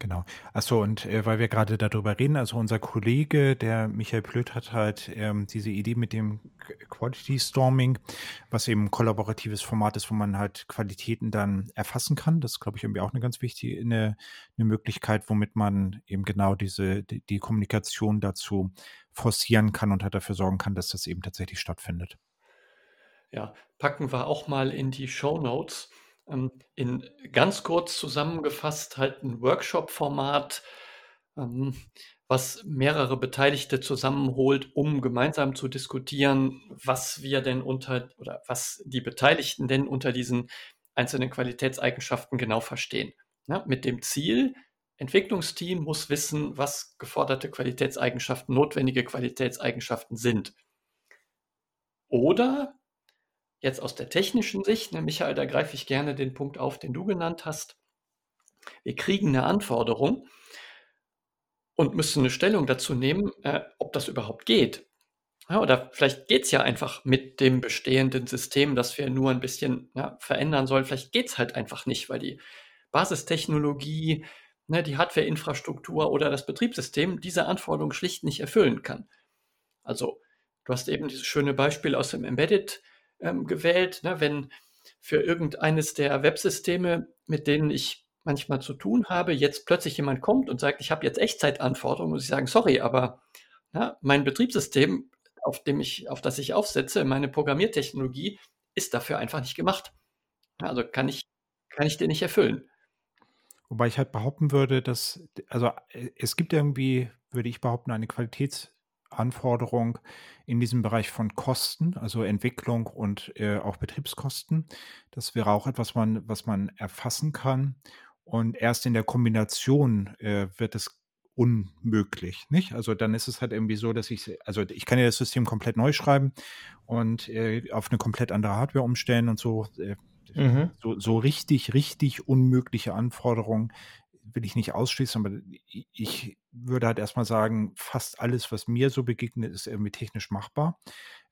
Genau. Achso, und äh, weil wir gerade darüber reden, also unser Kollege, der Michael Plöth, hat halt ähm, diese Idee mit dem Quality Storming, was eben ein kollaboratives Format ist, wo man halt Qualitäten dann erfassen kann. Das ist, glaube ich, irgendwie auch eine ganz wichtige eine, eine Möglichkeit, womit man eben genau diese die, die Kommunikation dazu forcieren kann und halt dafür sorgen kann, dass das eben tatsächlich stattfindet. Ja, packen wir auch mal in die Show Notes. Ähm, in ganz kurz zusammengefasst halt ein Workshop-Format, ähm, was mehrere Beteiligte zusammenholt, um gemeinsam zu diskutieren, was wir denn unter oder was die Beteiligten denn unter diesen einzelnen Qualitätseigenschaften genau verstehen. Ja, mit dem Ziel, Entwicklungsteam muss wissen, was geforderte Qualitätseigenschaften, notwendige Qualitätseigenschaften sind. Oder Jetzt aus der technischen Sicht, ne, Michael, da greife ich gerne den Punkt auf, den du genannt hast. Wir kriegen eine Anforderung und müssen eine Stellung dazu nehmen, äh, ob das überhaupt geht. Ja, oder vielleicht geht es ja einfach mit dem bestehenden System, das wir nur ein bisschen ja, verändern sollen. Vielleicht geht es halt einfach nicht, weil die Basistechnologie, ne, die Hardwareinfrastruktur oder das Betriebssystem diese Anforderungen schlicht nicht erfüllen kann. Also, du hast eben dieses schöne Beispiel aus dem Embedded ähm, gewählt. Ne? Wenn für irgendeines der Websysteme, mit denen ich manchmal zu tun habe, jetzt plötzlich jemand kommt und sagt, ich habe jetzt Echtzeitanforderungen, muss ich sagen, sorry, aber ja, mein Betriebssystem, auf dem ich, auf das ich aufsetze, meine Programmiertechnologie, ist dafür einfach nicht gemacht. Also kann ich, kann ich den nicht erfüllen. Wobei ich halt behaupten würde, dass, also äh, es gibt irgendwie, würde ich behaupten, eine Qualitäts- Anforderung in diesem Bereich von Kosten, also Entwicklung und äh, auch Betriebskosten. Das wäre auch etwas, man, was man erfassen kann. Und erst in der Kombination äh, wird es unmöglich, nicht? Also dann ist es halt irgendwie so, dass ich, also ich kann ja das System komplett neu schreiben und äh, auf eine komplett andere Hardware umstellen und so. Äh, mhm. So, so richtig, richtig unmögliche Anforderungen will ich nicht ausschließen, aber ich würde halt erstmal sagen, fast alles, was mir so begegnet, ist irgendwie technisch machbar.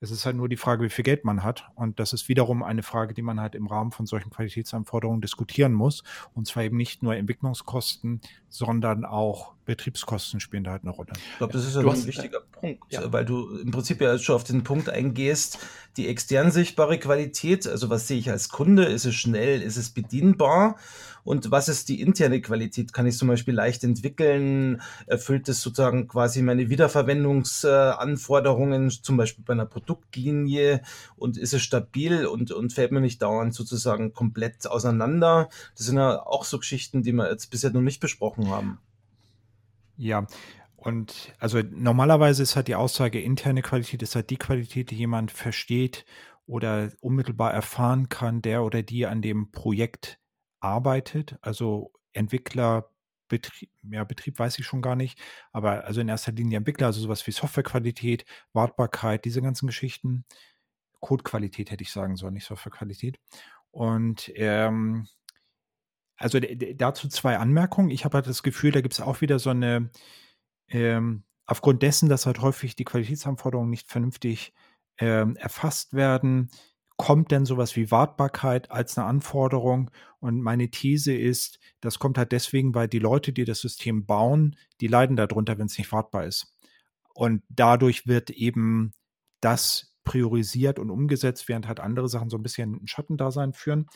Es ist halt nur die Frage, wie viel Geld man hat. Und das ist wiederum eine Frage, die man halt im Rahmen von solchen Qualitätsanforderungen diskutieren muss. Und zwar eben nicht nur Entwicklungskosten, sondern auch Betriebskosten spielen da halt eine Rolle. Ich glaube, das ist ein hast, wichtiger äh, Punkt, ja. weil du im Prinzip ja schon auf den Punkt eingehst, die extern sichtbare Qualität, also was sehe ich als Kunde, ist es schnell, ist es bedienbar und was ist die interne Qualität? Kann ich zum Beispiel leicht entwickeln? Erfüllt es sozusagen quasi meine Wiederverwendungsanforderungen, zum Beispiel bei einer Produktlinie? Und ist es stabil und, und fällt mir nicht dauernd sozusagen komplett auseinander? Das sind ja auch so Geschichten, die wir jetzt bisher noch nicht besprochen haben. Ja, und also normalerweise ist halt die Aussage, interne Qualität ist halt die Qualität, die jemand versteht oder unmittelbar erfahren kann, der oder die an dem Projekt arbeitet, also Entwickler, Betrieb, ja, Betrieb weiß ich schon gar nicht, aber also in erster Linie Entwickler, also sowas wie Softwarequalität, Wartbarkeit, diese ganzen Geschichten. Codequalität hätte ich sagen sollen, nicht Softwarequalität. Und ähm, also dazu zwei Anmerkungen. Ich habe halt das Gefühl, da gibt es auch wieder so eine, ähm, aufgrund dessen, dass halt häufig die Qualitätsanforderungen nicht vernünftig ähm, erfasst werden, kommt denn sowas wie Wartbarkeit als eine Anforderung? Und meine These ist, das kommt halt deswegen, weil die Leute, die das System bauen, die leiden darunter, wenn es nicht wartbar ist. Und dadurch wird eben das priorisiert und umgesetzt, während halt andere Sachen so ein bisschen ein Schattendasein führen.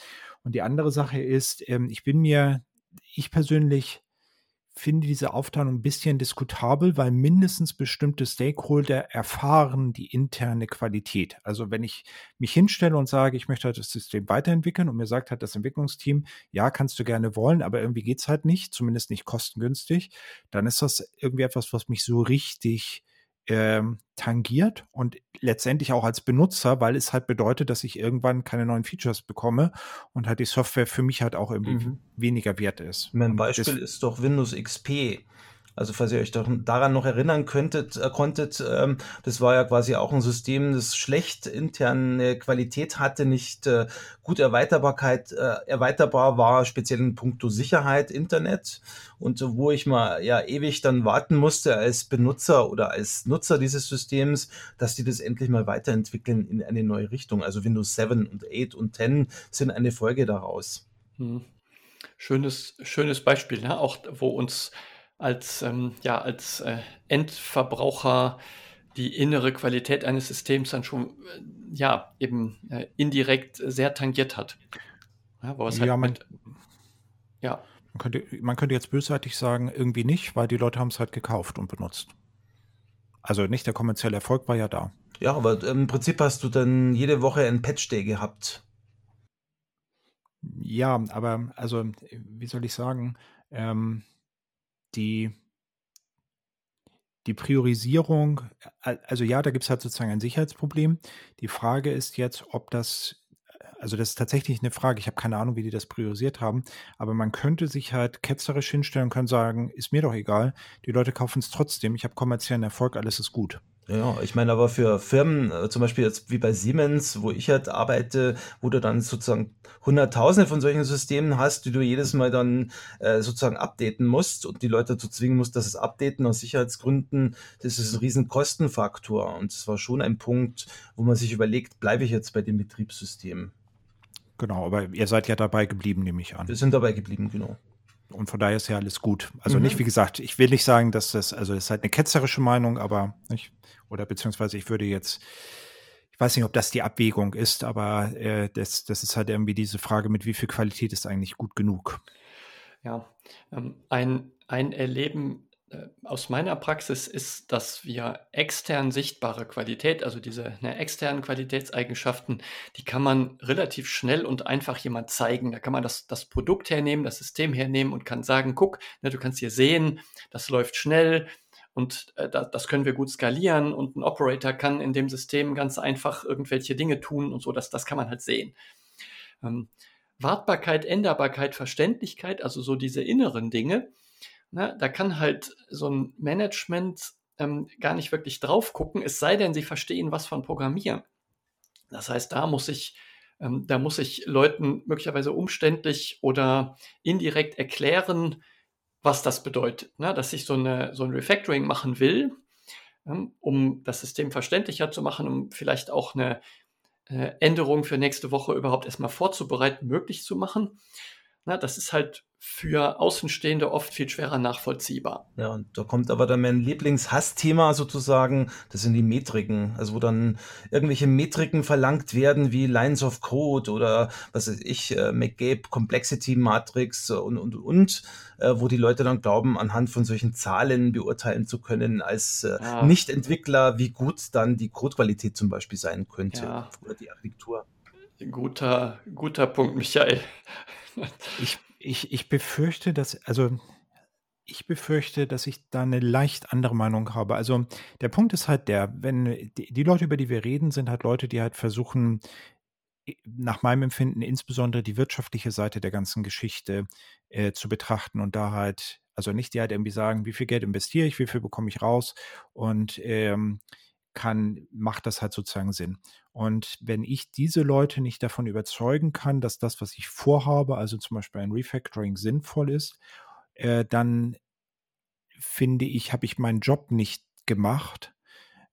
Und die andere Sache ist, ähm, ich bin mir, ich persönlich finde diese Aufteilung ein bisschen diskutabel, weil mindestens bestimmte Stakeholder erfahren die interne Qualität. Also wenn ich mich hinstelle und sage, ich möchte halt das System weiterentwickeln und mir sagt halt das Entwicklungsteam, ja, kannst du gerne wollen, aber irgendwie geht es halt nicht, zumindest nicht kostengünstig, dann ist das irgendwie etwas, was mich so richtig ähm, tangiert und letztendlich auch als Benutzer, weil es halt bedeutet, dass ich irgendwann keine neuen Features bekomme und halt die Software für mich halt auch irgendwie mhm. weniger wert ist. Mein Beispiel ist doch Windows XP. Also falls ihr euch daran noch erinnern könntet, äh, konntet, ähm, das war ja quasi auch ein System, das schlecht interne Qualität hatte, nicht äh, gut Erweiterbarkeit, äh, erweiterbar war, speziell in puncto Sicherheit, Internet. Und wo ich mal ja ewig dann warten musste als Benutzer oder als Nutzer dieses Systems, dass die das endlich mal weiterentwickeln in eine neue Richtung. Also Windows 7 und 8 und 10 sind eine Folge daraus. Hm. Schönes, schönes Beispiel, ne? auch wo uns als, ähm, ja, als äh, Endverbraucher die innere Qualität eines Systems dann schon äh, ja eben äh, indirekt sehr tangiert hat. Ja, wo es halt ja, man, mit, ja. Man könnte, man könnte jetzt bösartig sagen, irgendwie nicht, weil die Leute haben es halt gekauft und benutzt. Also nicht der kommerzielle Erfolg war ja da. Ja, aber im Prinzip hast du dann jede Woche einen Patch-Day gehabt. Ja, aber also, wie soll ich sagen, ähm, die die Priorisierung, also ja, da gibt es halt sozusagen ein Sicherheitsproblem. Die Frage ist jetzt, ob das also das ist tatsächlich eine Frage. Ich habe keine Ahnung, wie die das priorisiert haben. Aber man könnte sich halt ketzerisch hinstellen und können sagen, ist mir doch egal. Die Leute kaufen es trotzdem. Ich habe kommerziellen Erfolg, alles ist gut. Ja, ich meine aber für Firmen, äh, zum Beispiel jetzt wie bei Siemens, wo ich halt arbeite, wo du dann sozusagen Hunderttausende von solchen Systemen hast, die du jedes Mal dann äh, sozusagen updaten musst und die Leute dazu zwingen musst, dass es updaten aus Sicherheitsgründen, das ist ein riesen Kostenfaktor und es war schon ein Punkt, wo man sich überlegt, bleibe ich jetzt bei dem Betriebssystem? Genau, aber ihr seid ja dabei geblieben, nehme ich an. Wir sind dabei geblieben, genau. Und von daher ist ja alles gut. Also mhm. nicht, wie gesagt, ich will nicht sagen, dass das, also es ist halt eine ketzerische Meinung, aber nicht, oder beziehungsweise ich würde jetzt, ich weiß nicht, ob das die Abwägung ist, aber äh, das, das ist halt irgendwie diese Frage, mit wie viel Qualität ist eigentlich gut genug. Ja, ähm, ein, ein Erleben aus meiner Praxis ist, dass wir extern sichtbare Qualität, also diese ne, externen Qualitätseigenschaften, die kann man relativ schnell und einfach jemand zeigen. Da kann man das, das Produkt hernehmen, das System hernehmen und kann sagen, guck, ne, du kannst hier sehen, das läuft schnell, und äh, das können wir gut skalieren und ein Operator kann in dem System ganz einfach irgendwelche Dinge tun und so, das, das kann man halt sehen. Ähm, Wartbarkeit, Änderbarkeit, Verständlichkeit, also so diese inneren Dinge, ne, da kann halt so ein Management ähm, gar nicht wirklich drauf gucken, es sei denn, sie verstehen was von Programmieren. Das heißt, da muss ich ähm, da muss ich Leuten möglicherweise umständlich oder indirekt erklären, was das bedeutet. Ne? Dass ich so, eine, so ein Refactoring machen will, ähm, um das System verständlicher zu machen, um vielleicht auch eine äh, Änderung für nächste Woche überhaupt erstmal vorzubereiten, möglich zu machen. Na, das ist halt für Außenstehende oft viel schwerer nachvollziehbar. Ja, und da kommt aber dann mein Lieblingshassthema sozusagen, das sind die Metriken. Also wo dann irgendwelche Metriken verlangt werden, wie Lines of Code oder was weiß ich, äh, McGabe Complexity Matrix und, und, und, äh, wo die Leute dann glauben, anhand von solchen Zahlen beurteilen zu können, als äh, ja. Nicht-Entwickler, wie gut dann die Codequalität zum Beispiel sein könnte ja. oder die Architektur. Guter, guter Punkt, Michael. Ich ich, ich befürchte, dass, also ich befürchte, dass ich da eine leicht andere Meinung habe. Also der Punkt ist halt der, wenn die, die Leute, über die wir reden, sind halt Leute, die halt versuchen, nach meinem Empfinden insbesondere die wirtschaftliche Seite der ganzen Geschichte äh, zu betrachten und da halt, also nicht die halt irgendwie sagen, wie viel Geld investiere ich, wie viel bekomme ich raus und ähm, kann, macht das halt sozusagen Sinn. Und wenn ich diese Leute nicht davon überzeugen kann, dass das, was ich vorhabe, also zum Beispiel ein Refactoring sinnvoll ist, äh, dann finde ich, habe ich meinen Job nicht gemacht.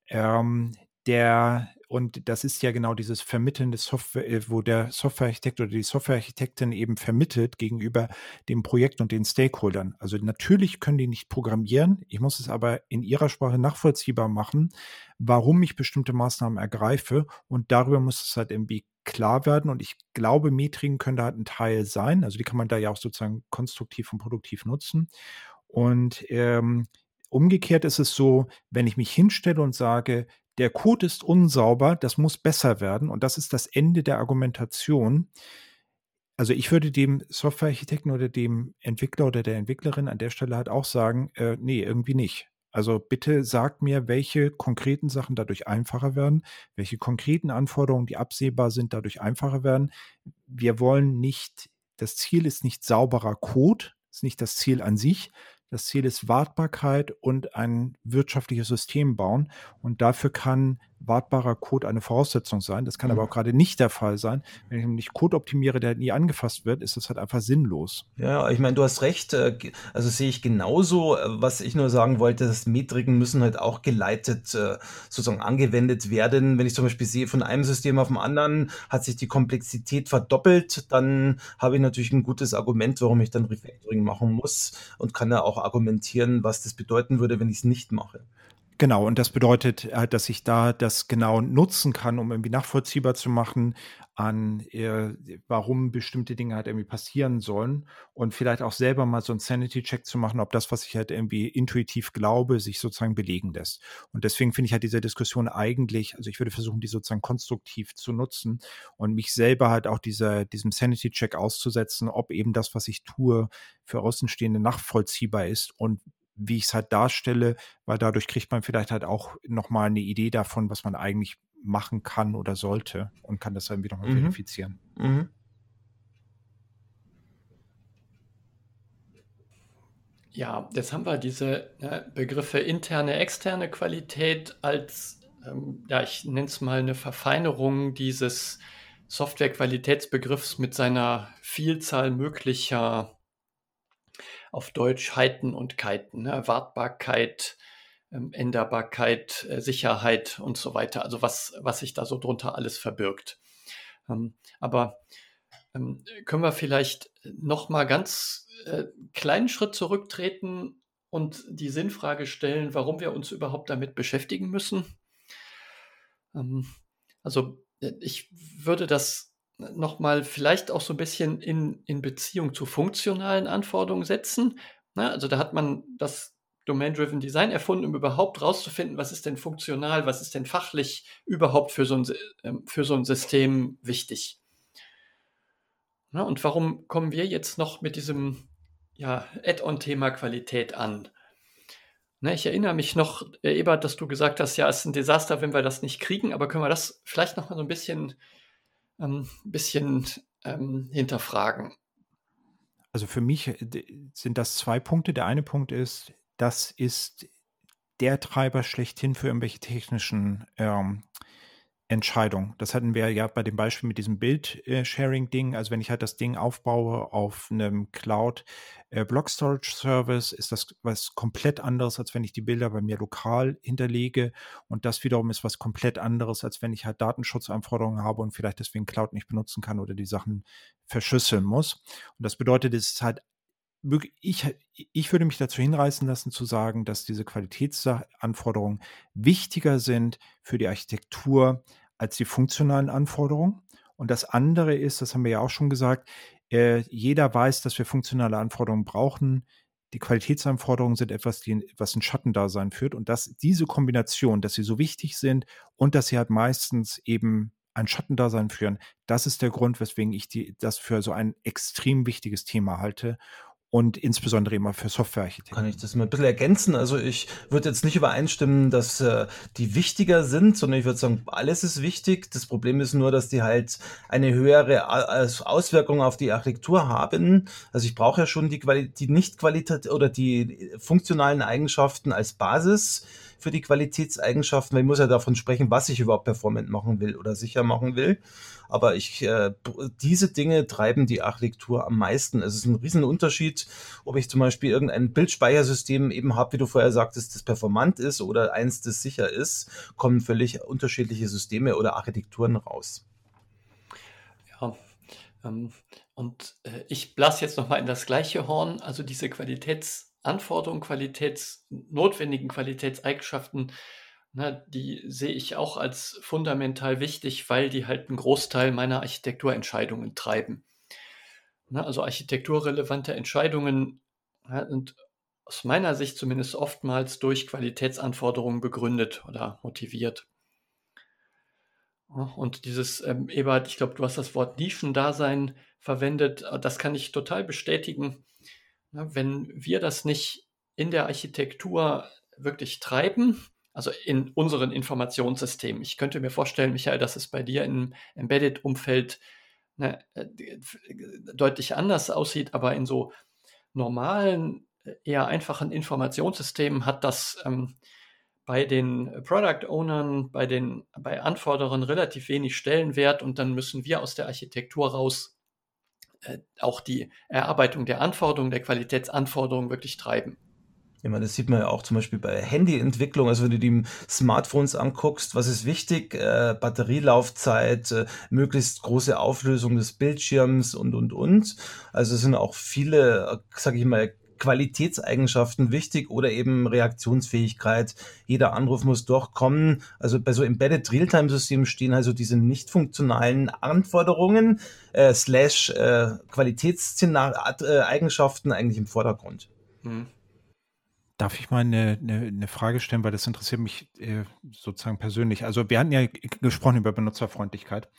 Ähm, der und das ist ja genau dieses Vermitteln des Software, äh, wo der Softwarearchitekt oder die Softwarearchitektin eben vermittelt gegenüber dem Projekt und den Stakeholdern. Also natürlich können die nicht programmieren. Ich muss es aber in ihrer Sprache nachvollziehbar machen, warum ich bestimmte Maßnahmen ergreife. Und darüber muss es halt irgendwie klar werden. Und ich glaube, Metriken können da halt ein Teil sein. Also die kann man da ja auch sozusagen konstruktiv und produktiv nutzen. Und ähm, umgekehrt ist es so, wenn ich mich hinstelle und sage, der Code ist unsauber, das muss besser werden und das ist das Ende der Argumentation. Also ich würde dem Softwarearchitekten oder dem Entwickler oder der Entwicklerin an der Stelle halt auch sagen, äh, nee, irgendwie nicht. Also bitte sagt mir, welche konkreten Sachen dadurch einfacher werden, welche konkreten Anforderungen, die absehbar sind, dadurch einfacher werden. Wir wollen nicht, das Ziel ist nicht sauberer Code, ist nicht das Ziel an sich, das Ziel ist Wartbarkeit und ein wirtschaftliches System bauen. Und dafür kann wartbarer Code eine Voraussetzung sein. Das kann mhm. aber auch gerade nicht der Fall sein. Wenn ich nämlich Code optimiere, der nie angefasst wird, ist das halt einfach sinnlos. Ja, ich meine, du hast recht. Äh, also sehe ich genauso. Äh, was ich nur sagen wollte, dass Metriken müssen halt auch geleitet äh, sozusagen angewendet werden. Wenn ich zum Beispiel sehe, von einem System auf dem anderen hat sich die Komplexität verdoppelt, dann habe ich natürlich ein gutes Argument, warum ich dann Refactoring machen muss und kann ja auch argumentieren, was das bedeuten würde, wenn ich es nicht mache. Genau, und das bedeutet, halt, dass ich da das genau nutzen kann, um irgendwie nachvollziehbar zu machen, an äh, warum bestimmte Dinge halt irgendwie passieren sollen und vielleicht auch selber mal so einen Sanity-Check zu machen, ob das, was ich halt irgendwie intuitiv glaube, sich sozusagen belegen lässt. Und deswegen finde ich halt diese Diskussion eigentlich, also ich würde versuchen, die sozusagen konstruktiv zu nutzen und mich selber halt auch dieser, diesem Sanity-Check auszusetzen, ob eben das, was ich tue, für Außenstehende nachvollziehbar ist und wie ich es halt darstelle, weil dadurch kriegt man vielleicht halt auch nochmal eine Idee davon, was man eigentlich machen kann oder sollte und kann das dann wieder nochmal mhm. verifizieren. Mhm. Ja, jetzt haben wir diese ne, Begriffe interne, externe Qualität als, ähm, ja, ich nenne es mal eine Verfeinerung dieses Softwarequalitätsbegriffs mit seiner Vielzahl möglicher auf Deutsch Heiten und Kiten, ne? Wartbarkeit, ähm, Änderbarkeit, äh, Sicherheit und so weiter. Also was, was sich da so drunter alles verbirgt. Ähm, aber ähm, können wir vielleicht noch mal ganz äh, kleinen Schritt zurücktreten und die Sinnfrage stellen, warum wir uns überhaupt damit beschäftigen müssen? Ähm, also äh, ich würde das nochmal vielleicht auch so ein bisschen in, in Beziehung zu funktionalen Anforderungen setzen. Na, also da hat man das Domain-Driven Design erfunden, um überhaupt rauszufinden, was ist denn funktional, was ist denn fachlich überhaupt für so ein, ähm, für so ein System wichtig. Na, und warum kommen wir jetzt noch mit diesem ja, Add-on-Thema Qualität an? Na, ich erinnere mich noch, äh, Ebert, dass du gesagt hast, ja, es ist ein Desaster, wenn wir das nicht kriegen, aber können wir das vielleicht noch mal so ein bisschen ein ähm, bisschen ähm, hinterfragen. Also für mich äh, sind das zwei Punkte. Der eine Punkt ist, das ist der Treiber schlechthin für irgendwelche technischen ähm, Entscheidung. Das hatten wir ja bei dem Beispiel mit diesem Bild-Sharing-Ding. Also wenn ich halt das Ding aufbaue auf einem Cloud äh, Block Storage Service, ist das was komplett anderes, als wenn ich die Bilder bei mir lokal hinterlege. Und das wiederum ist was komplett anderes, als wenn ich halt Datenschutzanforderungen habe und vielleicht deswegen Cloud nicht benutzen kann oder die Sachen verschlüsseln muss. Und das bedeutet, es ist halt ich, ich würde mich dazu hinreißen lassen zu sagen, dass diese Qualitätsanforderungen wichtiger sind für die Architektur als die funktionalen Anforderungen. Und das andere ist, das haben wir ja auch schon gesagt, äh, jeder weiß, dass wir funktionale Anforderungen brauchen. Die Qualitätsanforderungen sind etwas, die, was ein Schattendasein führt. Und dass diese Kombination, dass sie so wichtig sind und dass sie halt meistens eben ein Schattendasein führen, das ist der Grund, weswegen ich die, das für so ein extrem wichtiges Thema halte und insbesondere immer für Softwarearchitekten. Kann ich das mal ein bisschen ergänzen? Also ich würde jetzt nicht übereinstimmen, dass äh, die wichtiger sind, sondern ich würde sagen, alles ist wichtig. Das Problem ist nur, dass die halt eine höhere Auswirkung auf die Architektur haben. Also ich brauche ja schon die, Quali die nicht qualitativ oder die funktionalen Eigenschaften als Basis für die Qualitätseigenschaften, weil ich muss ja davon sprechen, was ich überhaupt performant machen will oder sicher machen will. Aber ich, äh, diese Dinge treiben die Architektur am meisten. Es ist ein Riesenunterschied, ob ich zum Beispiel irgendein Bildspeichersystem eben habe, wie du vorher sagtest, das performant ist oder eins, das sicher ist, kommen völlig unterschiedliche Systeme oder Architekturen raus. Ja, ähm, und äh, ich blasse jetzt nochmal in das gleiche Horn, also diese Qualitätsanforderungen, qualitätsnotwendigen Qualitätseigenschaften na, die sehe ich auch als fundamental wichtig, weil die halt einen Großteil meiner Architekturentscheidungen treiben. Na, also architekturrelevante Entscheidungen ja, sind aus meiner Sicht zumindest oftmals durch Qualitätsanforderungen begründet oder motiviert. Und dieses, ähm, Ebert, ich glaube, du hast das Wort Nischendasein verwendet, das kann ich total bestätigen. Na, wenn wir das nicht in der Architektur wirklich treiben, also in unseren Informationssystemen. Ich könnte mir vorstellen, Michael, dass es bei dir im Embedded-Umfeld ne, äh, deutlich anders aussieht, aber in so normalen, eher einfachen Informationssystemen hat das ähm, bei den Product Ownern, bei den bei Anforderern relativ wenig Stellenwert und dann müssen wir aus der Architektur raus äh, auch die Erarbeitung der Anforderungen, der Qualitätsanforderungen wirklich treiben. Ich meine, das sieht man ja auch zum Beispiel bei Handyentwicklung. Also wenn du die Smartphones anguckst, was ist wichtig? Äh, Batterielaufzeit, äh, möglichst große Auflösung des Bildschirms und, und, und. Also es sind auch viele, äh, sage ich mal, Qualitätseigenschaften wichtig oder eben Reaktionsfähigkeit. Jeder Anruf muss durchkommen. Also bei so Embedded Realtime-Systemen stehen also diese nicht funktionalen Anforderungen äh, slash äh, Qualitätseigenschaften eigentlich im Vordergrund. Hm. Darf ich mal eine, eine, eine, Frage stellen, weil das interessiert mich äh, sozusagen persönlich. Also wir hatten ja gesprochen über Benutzerfreundlichkeit.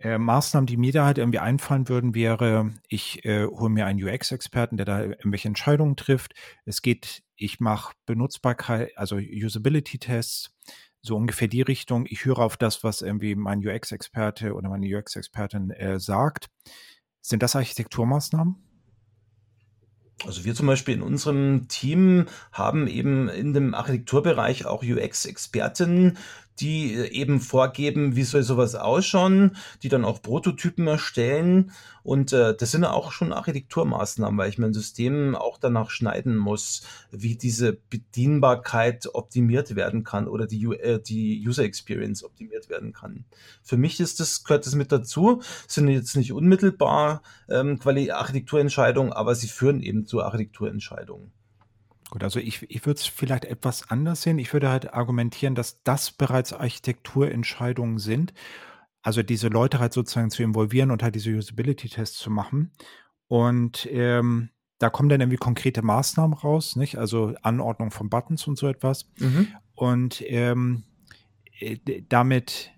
Äh, Maßnahmen, die mir da halt irgendwie einfallen würden, wäre, ich äh, hole mir einen UX-Experten, der da irgendwelche Entscheidungen trifft. Es geht, ich mache Benutzbarkeit, also Usability-Tests, so ungefähr die Richtung. Ich höre auf das, was irgendwie mein UX-Experte oder meine UX-Expertin äh, sagt. Sind das Architekturmaßnahmen? Also wir zum Beispiel in unserem Team haben eben in dem Architekturbereich auch UX-Expertinnen, die äh, eben vorgeben, wie soll sowas ausschauen, die dann auch Prototypen erstellen. Und äh, das sind auch schon Architekturmaßnahmen, weil ich mein System auch danach schneiden muss, wie diese Bedienbarkeit optimiert werden kann oder die, äh, die User Experience optimiert werden kann. Für mich ist das, gehört das mit dazu, sind jetzt nicht unmittelbar ähm, Architekturentscheidungen, aber sie führen eben zu Architekturentscheidungen. Gut, also ich, ich würde es vielleicht etwas anders sehen. Ich würde halt argumentieren, dass das bereits Architekturentscheidungen sind. Also diese Leute halt sozusagen zu involvieren und halt diese Usability-Tests zu machen. Und ähm, da kommen dann irgendwie konkrete Maßnahmen raus, nicht? Also Anordnung von Buttons und so etwas. Mhm. Und ähm, äh, damit,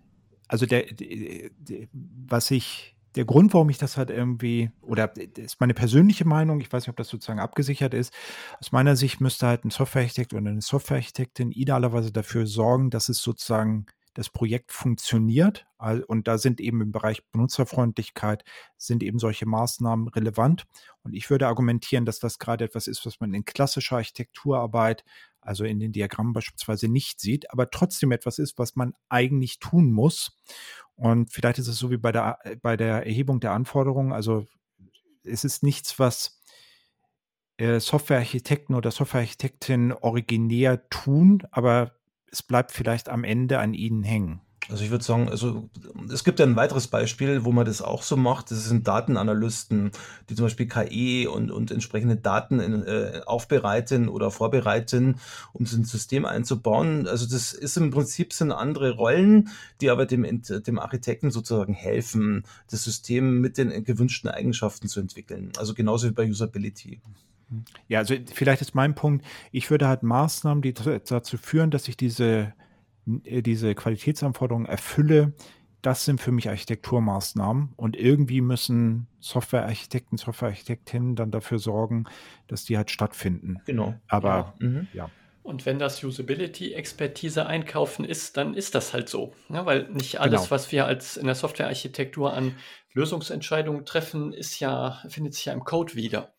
also der, der, was ich der Grund, warum ich das halt irgendwie, oder ist meine persönliche Meinung, ich weiß nicht, ob das sozusagen abgesichert ist, aus meiner Sicht müsste halt ein Softwarearchitekt oder eine Softwarearchitektin idealerweise dafür sorgen, dass es sozusagen das Projekt funktioniert. Und da sind eben im Bereich Benutzerfreundlichkeit, sind eben solche Maßnahmen relevant. Und ich würde argumentieren, dass das gerade etwas ist, was man in klassischer Architekturarbeit also in den Diagrammen beispielsweise nicht sieht, aber trotzdem etwas ist, was man eigentlich tun muss. Und vielleicht ist es so wie bei der, bei der Erhebung der Anforderungen. Also es ist nichts, was äh, Softwarearchitekten oder Softwarearchitektin originär tun, aber es bleibt vielleicht am Ende an ihnen hängen. Also ich würde sagen, also es gibt ja ein weiteres Beispiel, wo man das auch so macht. Das sind Datenanalysten, die zum Beispiel KI und, und entsprechende Daten in, äh, aufbereiten oder vorbereiten, um so ein System einzubauen. Also das ist im Prinzip sind andere Rollen, die aber dem, dem Architekten sozusagen helfen, das System mit den gewünschten Eigenschaften zu entwickeln. Also genauso wie bei Usability. Ja, also vielleicht ist mein Punkt, ich würde halt Maßnahmen, die dazu führen, dass ich diese, diese Qualitätsanforderungen erfülle, das sind für mich Architekturmaßnahmen und irgendwie müssen Softwarearchitekten, Softwarearchitektinnen dann dafür sorgen, dass die halt stattfinden. Genau. Aber ja. Mhm. ja. Und wenn das Usability-Expertise einkaufen ist, dann ist das halt so. Ja, weil nicht alles, genau. was wir als in der Softwarearchitektur an Lösungsentscheidungen treffen, ist ja, findet sich ja im Code wieder.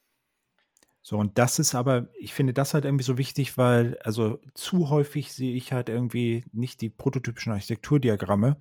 So, und das ist aber, ich finde das halt irgendwie so wichtig, weil, also zu häufig sehe ich halt irgendwie nicht die prototypischen Architekturdiagramme.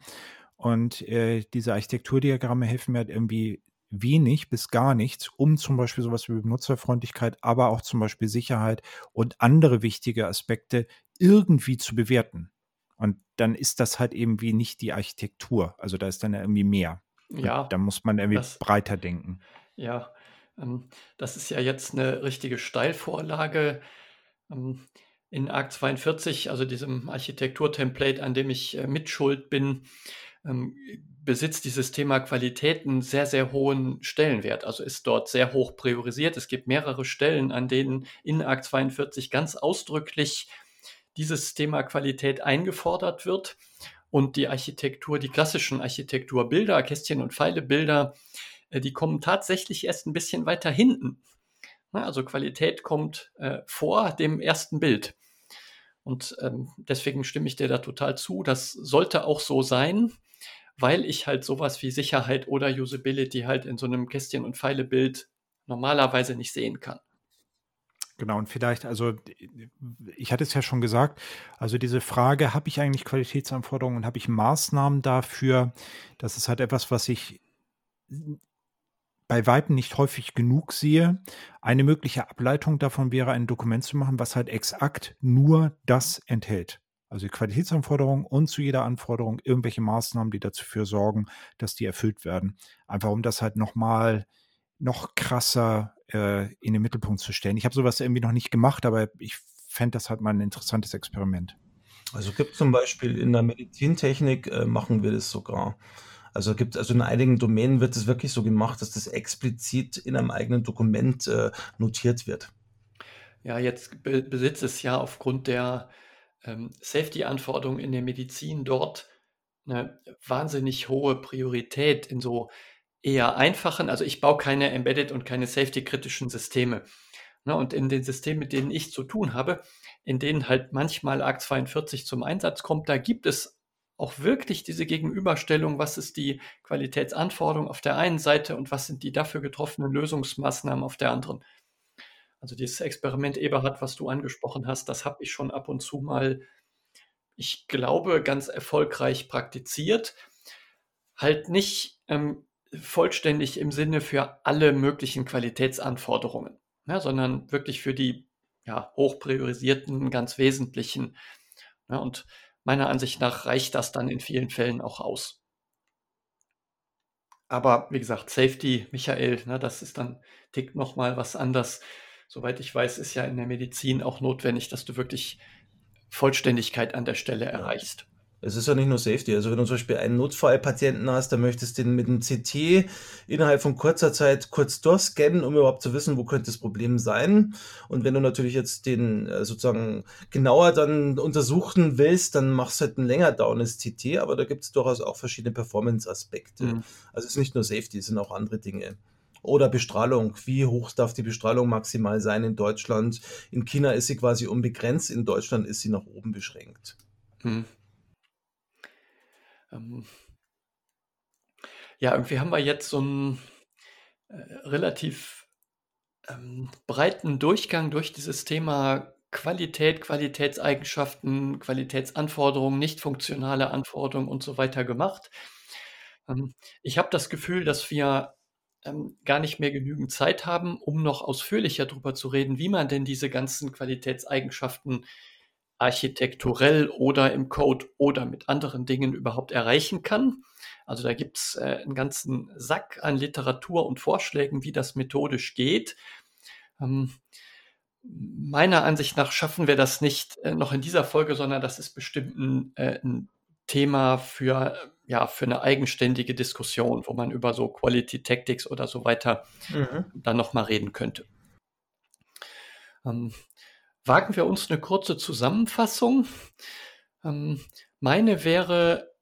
Und äh, diese Architekturdiagramme helfen mir halt irgendwie wenig bis gar nichts, um zum Beispiel sowas wie Benutzerfreundlichkeit, aber auch zum Beispiel Sicherheit und andere wichtige Aspekte irgendwie zu bewerten. Und dann ist das halt eben wie nicht die Architektur. Also da ist dann irgendwie mehr. Ja. da muss man irgendwie das, breiter denken. Ja, ähm, das ist ja jetzt eine richtige Steilvorlage. Ähm, in Arc 42, also diesem Architekturtemplate, an dem ich äh, mitschuld bin, ähm, besitzt dieses Thema Qualität einen sehr, sehr hohen Stellenwert. Also ist dort sehr hoch priorisiert. Es gibt mehrere Stellen, an denen in Arc 42 ganz ausdrücklich dieses Thema Qualität eingefordert wird und die Architektur, die klassischen Architekturbilder, Kästchen und Pfeilebilder, äh, die kommen tatsächlich erst ein bisschen weiter hinten. Also Qualität kommt äh, vor dem ersten Bild. Und ähm, deswegen stimme ich dir da total zu. Das sollte auch so sein, weil ich halt sowas wie Sicherheit oder Usability halt in so einem Kästchen- und Pfeilebild normalerweise nicht sehen kann. Genau, und vielleicht, also ich hatte es ja schon gesagt, also diese Frage, habe ich eigentlich Qualitätsanforderungen und habe ich Maßnahmen dafür? Das ist halt etwas, was ich bei Weitem nicht häufig genug sehe. Eine mögliche Ableitung davon wäre, ein Dokument zu machen, was halt exakt nur das enthält. Also die Qualitätsanforderungen und zu jeder Anforderung irgendwelche Maßnahmen, die dafür sorgen, dass die erfüllt werden. Einfach um das halt nochmal noch krasser äh, in den Mittelpunkt zu stellen. Ich habe sowas irgendwie noch nicht gemacht, aber ich fände das halt mal ein interessantes Experiment. Also gibt zum Beispiel in der Medizintechnik äh, machen wir das sogar. Also gibt also in einigen Domänen wird es wirklich so gemacht, dass das explizit in einem eigenen Dokument äh, notiert wird. Ja, jetzt be besitzt es ja aufgrund der ähm, Safety-Anforderungen in der Medizin dort eine wahnsinnig hohe Priorität in so eher einfachen, also ich baue keine Embedded und keine Safety-kritischen Systeme. Ne, und in den Systemen, mit denen ich zu tun habe, in denen halt manchmal ARC 42 zum Einsatz kommt, da gibt es auch wirklich diese Gegenüberstellung, was ist die Qualitätsanforderung auf der einen Seite und was sind die dafür getroffenen Lösungsmaßnahmen auf der anderen. Also dieses Experiment Eberhard, was du angesprochen hast, das habe ich schon ab und zu mal, ich glaube, ganz erfolgreich praktiziert. Halt nicht ähm, vollständig im Sinne für alle möglichen Qualitätsanforderungen, ja, sondern wirklich für die ja, hochpriorisierten, ganz wesentlichen. Ja, und meiner Ansicht nach reicht das dann in vielen Fällen auch aus. Aber wie gesagt, Safety, Michael, ne, das ist dann tickt noch mal was anders. Soweit ich weiß, ist ja in der Medizin auch notwendig, dass du wirklich Vollständigkeit an der Stelle erreichst. Es ist ja nicht nur Safety. Also wenn du zum Beispiel einen Notfallpatienten hast, dann möchtest du den mit einem CT innerhalb von kurzer Zeit kurz durchscannen, um überhaupt zu wissen, wo könnte das Problem sein. Und wenn du natürlich jetzt den äh, sozusagen genauer dann untersuchen willst, dann machst du halt ein länger dauerndes CT, aber da gibt es durchaus auch verschiedene Performance-Aspekte. Mhm. Also es ist nicht nur Safety, es sind auch andere Dinge. Oder Bestrahlung. Wie hoch darf die Bestrahlung maximal sein in Deutschland? In China ist sie quasi unbegrenzt, in Deutschland ist sie nach oben beschränkt. Mhm. Ähm, ja, irgendwie haben wir jetzt so einen äh, relativ ähm, breiten Durchgang durch dieses Thema Qualität, Qualitätseigenschaften, Qualitätsanforderungen, nicht funktionale Anforderungen und so weiter gemacht. Ähm, ich habe das Gefühl, dass wir ähm, gar nicht mehr genügend Zeit haben, um noch ausführlicher darüber zu reden, wie man denn diese ganzen Qualitätseigenschaften architekturell oder im Code oder mit anderen Dingen überhaupt erreichen kann. Also da gibt es äh, einen ganzen Sack an Literatur und Vorschlägen, wie das methodisch geht. Ähm, meiner Ansicht nach schaffen wir das nicht äh, noch in dieser Folge, sondern das ist bestimmt ein, äh, ein Thema für, ja, für eine eigenständige Diskussion, wo man über so Quality Tactics oder so weiter mhm. dann nochmal reden könnte. Ähm, wagen wir uns eine kurze Zusammenfassung. Ähm, meine wäre,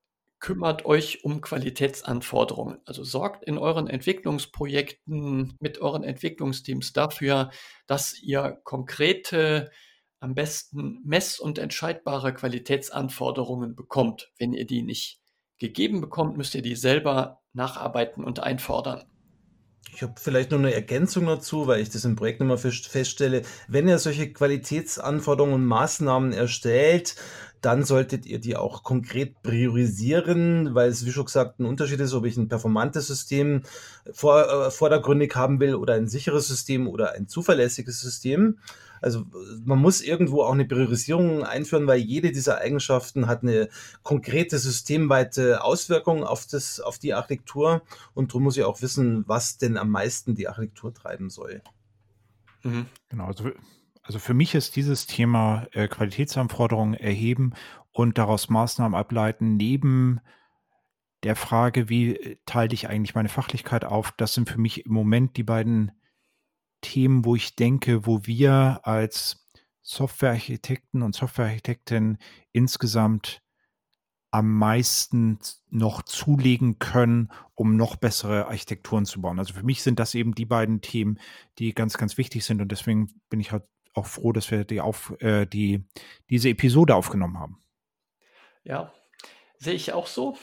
kümmert euch um Qualitätsanforderungen. Also sorgt in euren Entwicklungsprojekten mit euren Entwicklungsteams dafür, dass ihr konkrete, am besten mess- und entscheidbare Qualitätsanforderungen bekommt. Wenn ihr die nicht gegeben bekommt, müsst ihr die selber nacharbeiten und einfordern. Ich habe vielleicht noch eine Ergänzung dazu, weil ich das im Projekt nochmal feststelle. Wenn ihr solche Qualitätsanforderungen und Maßnahmen erstellt, dann solltet ihr die auch konkret priorisieren, weil es, wie schon gesagt, ein Unterschied ist, ob ich ein performantes System vor, äh, vordergründig haben will oder ein sicheres System oder ein zuverlässiges System. Also man muss irgendwo auch eine Priorisierung einführen, weil jede dieser Eigenschaften hat eine konkrete systemweite Auswirkung auf, das, auf die Architektur und darum muss ich auch wissen, was denn am meisten die Architektur treiben soll. Mhm. Genau, also, also für mich ist dieses Thema äh, Qualitätsanforderungen erheben und daraus Maßnahmen ableiten, neben der Frage, wie äh, teile ich eigentlich meine Fachlichkeit auf, das sind für mich im Moment die beiden Themen, wo ich denke, wo wir als Softwarearchitekten und Softwarearchitekten insgesamt am meisten noch zulegen können, um noch bessere Architekturen zu bauen. Also für mich sind das eben die beiden Themen, die ganz, ganz wichtig sind und deswegen bin ich halt auch froh, dass wir die auf, äh, die, diese Episode aufgenommen haben. Ja, sehe ich auch so.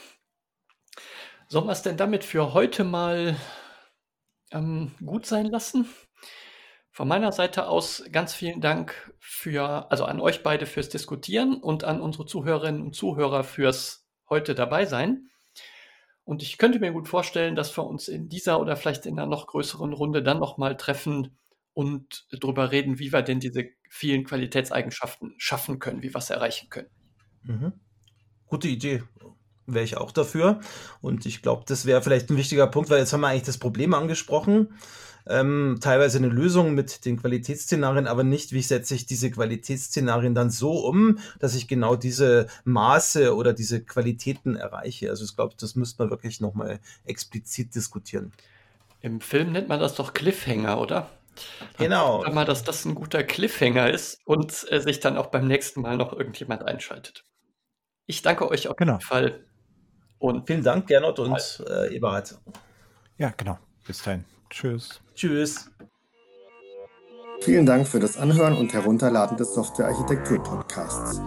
Sollen wir es denn damit für heute mal ähm, gut sein lassen? Von meiner Seite aus ganz vielen Dank für, also an euch beide fürs Diskutieren und an unsere Zuhörerinnen und Zuhörer fürs heute dabei sein. Und ich könnte mir gut vorstellen, dass wir uns in dieser oder vielleicht in einer noch größeren Runde dann nochmal treffen und darüber reden, wie wir denn diese vielen Qualitätseigenschaften schaffen können, wie wir es erreichen können. Mhm. Gute Idee. Wäre ich auch dafür. Und ich glaube, das wäre vielleicht ein wichtiger Punkt, weil jetzt haben wir eigentlich das Problem angesprochen ähm, teilweise eine Lösung mit den Qualitätsszenarien, aber nicht, wie setze ich diese Qualitätsszenarien dann so um, dass ich genau diese Maße oder diese Qualitäten erreiche. Also ich glaube, das müsste man wirklich nochmal explizit diskutieren. Im Film nennt man das doch Cliffhanger, oder? Genau. Sag mal, dass das ein guter Cliffhanger ist und äh, sich dann auch beim nächsten Mal noch irgendjemand einschaltet. Ich danke euch auf genau. jeden Fall. Und Vielen Dank, Gernot und äh, Eberhard. Ja, genau. Bis dahin. Tschüss. Tschüss. Vielen Dank für das Anhören und Herunterladen des Software Architektur Podcasts.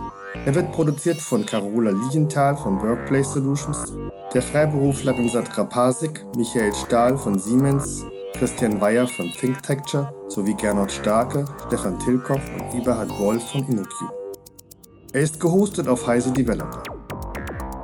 Er wird produziert von Carola Lienthal von Workplace Solutions, der Freiberuflerin Sandra Pasik, Michael Stahl von Siemens, Christian Weyer von ThinkTecture sowie Gernot Starke, Stefan Tilkoff und Eberhard Wolf von InnoQ. Er ist gehostet auf Heise Developer.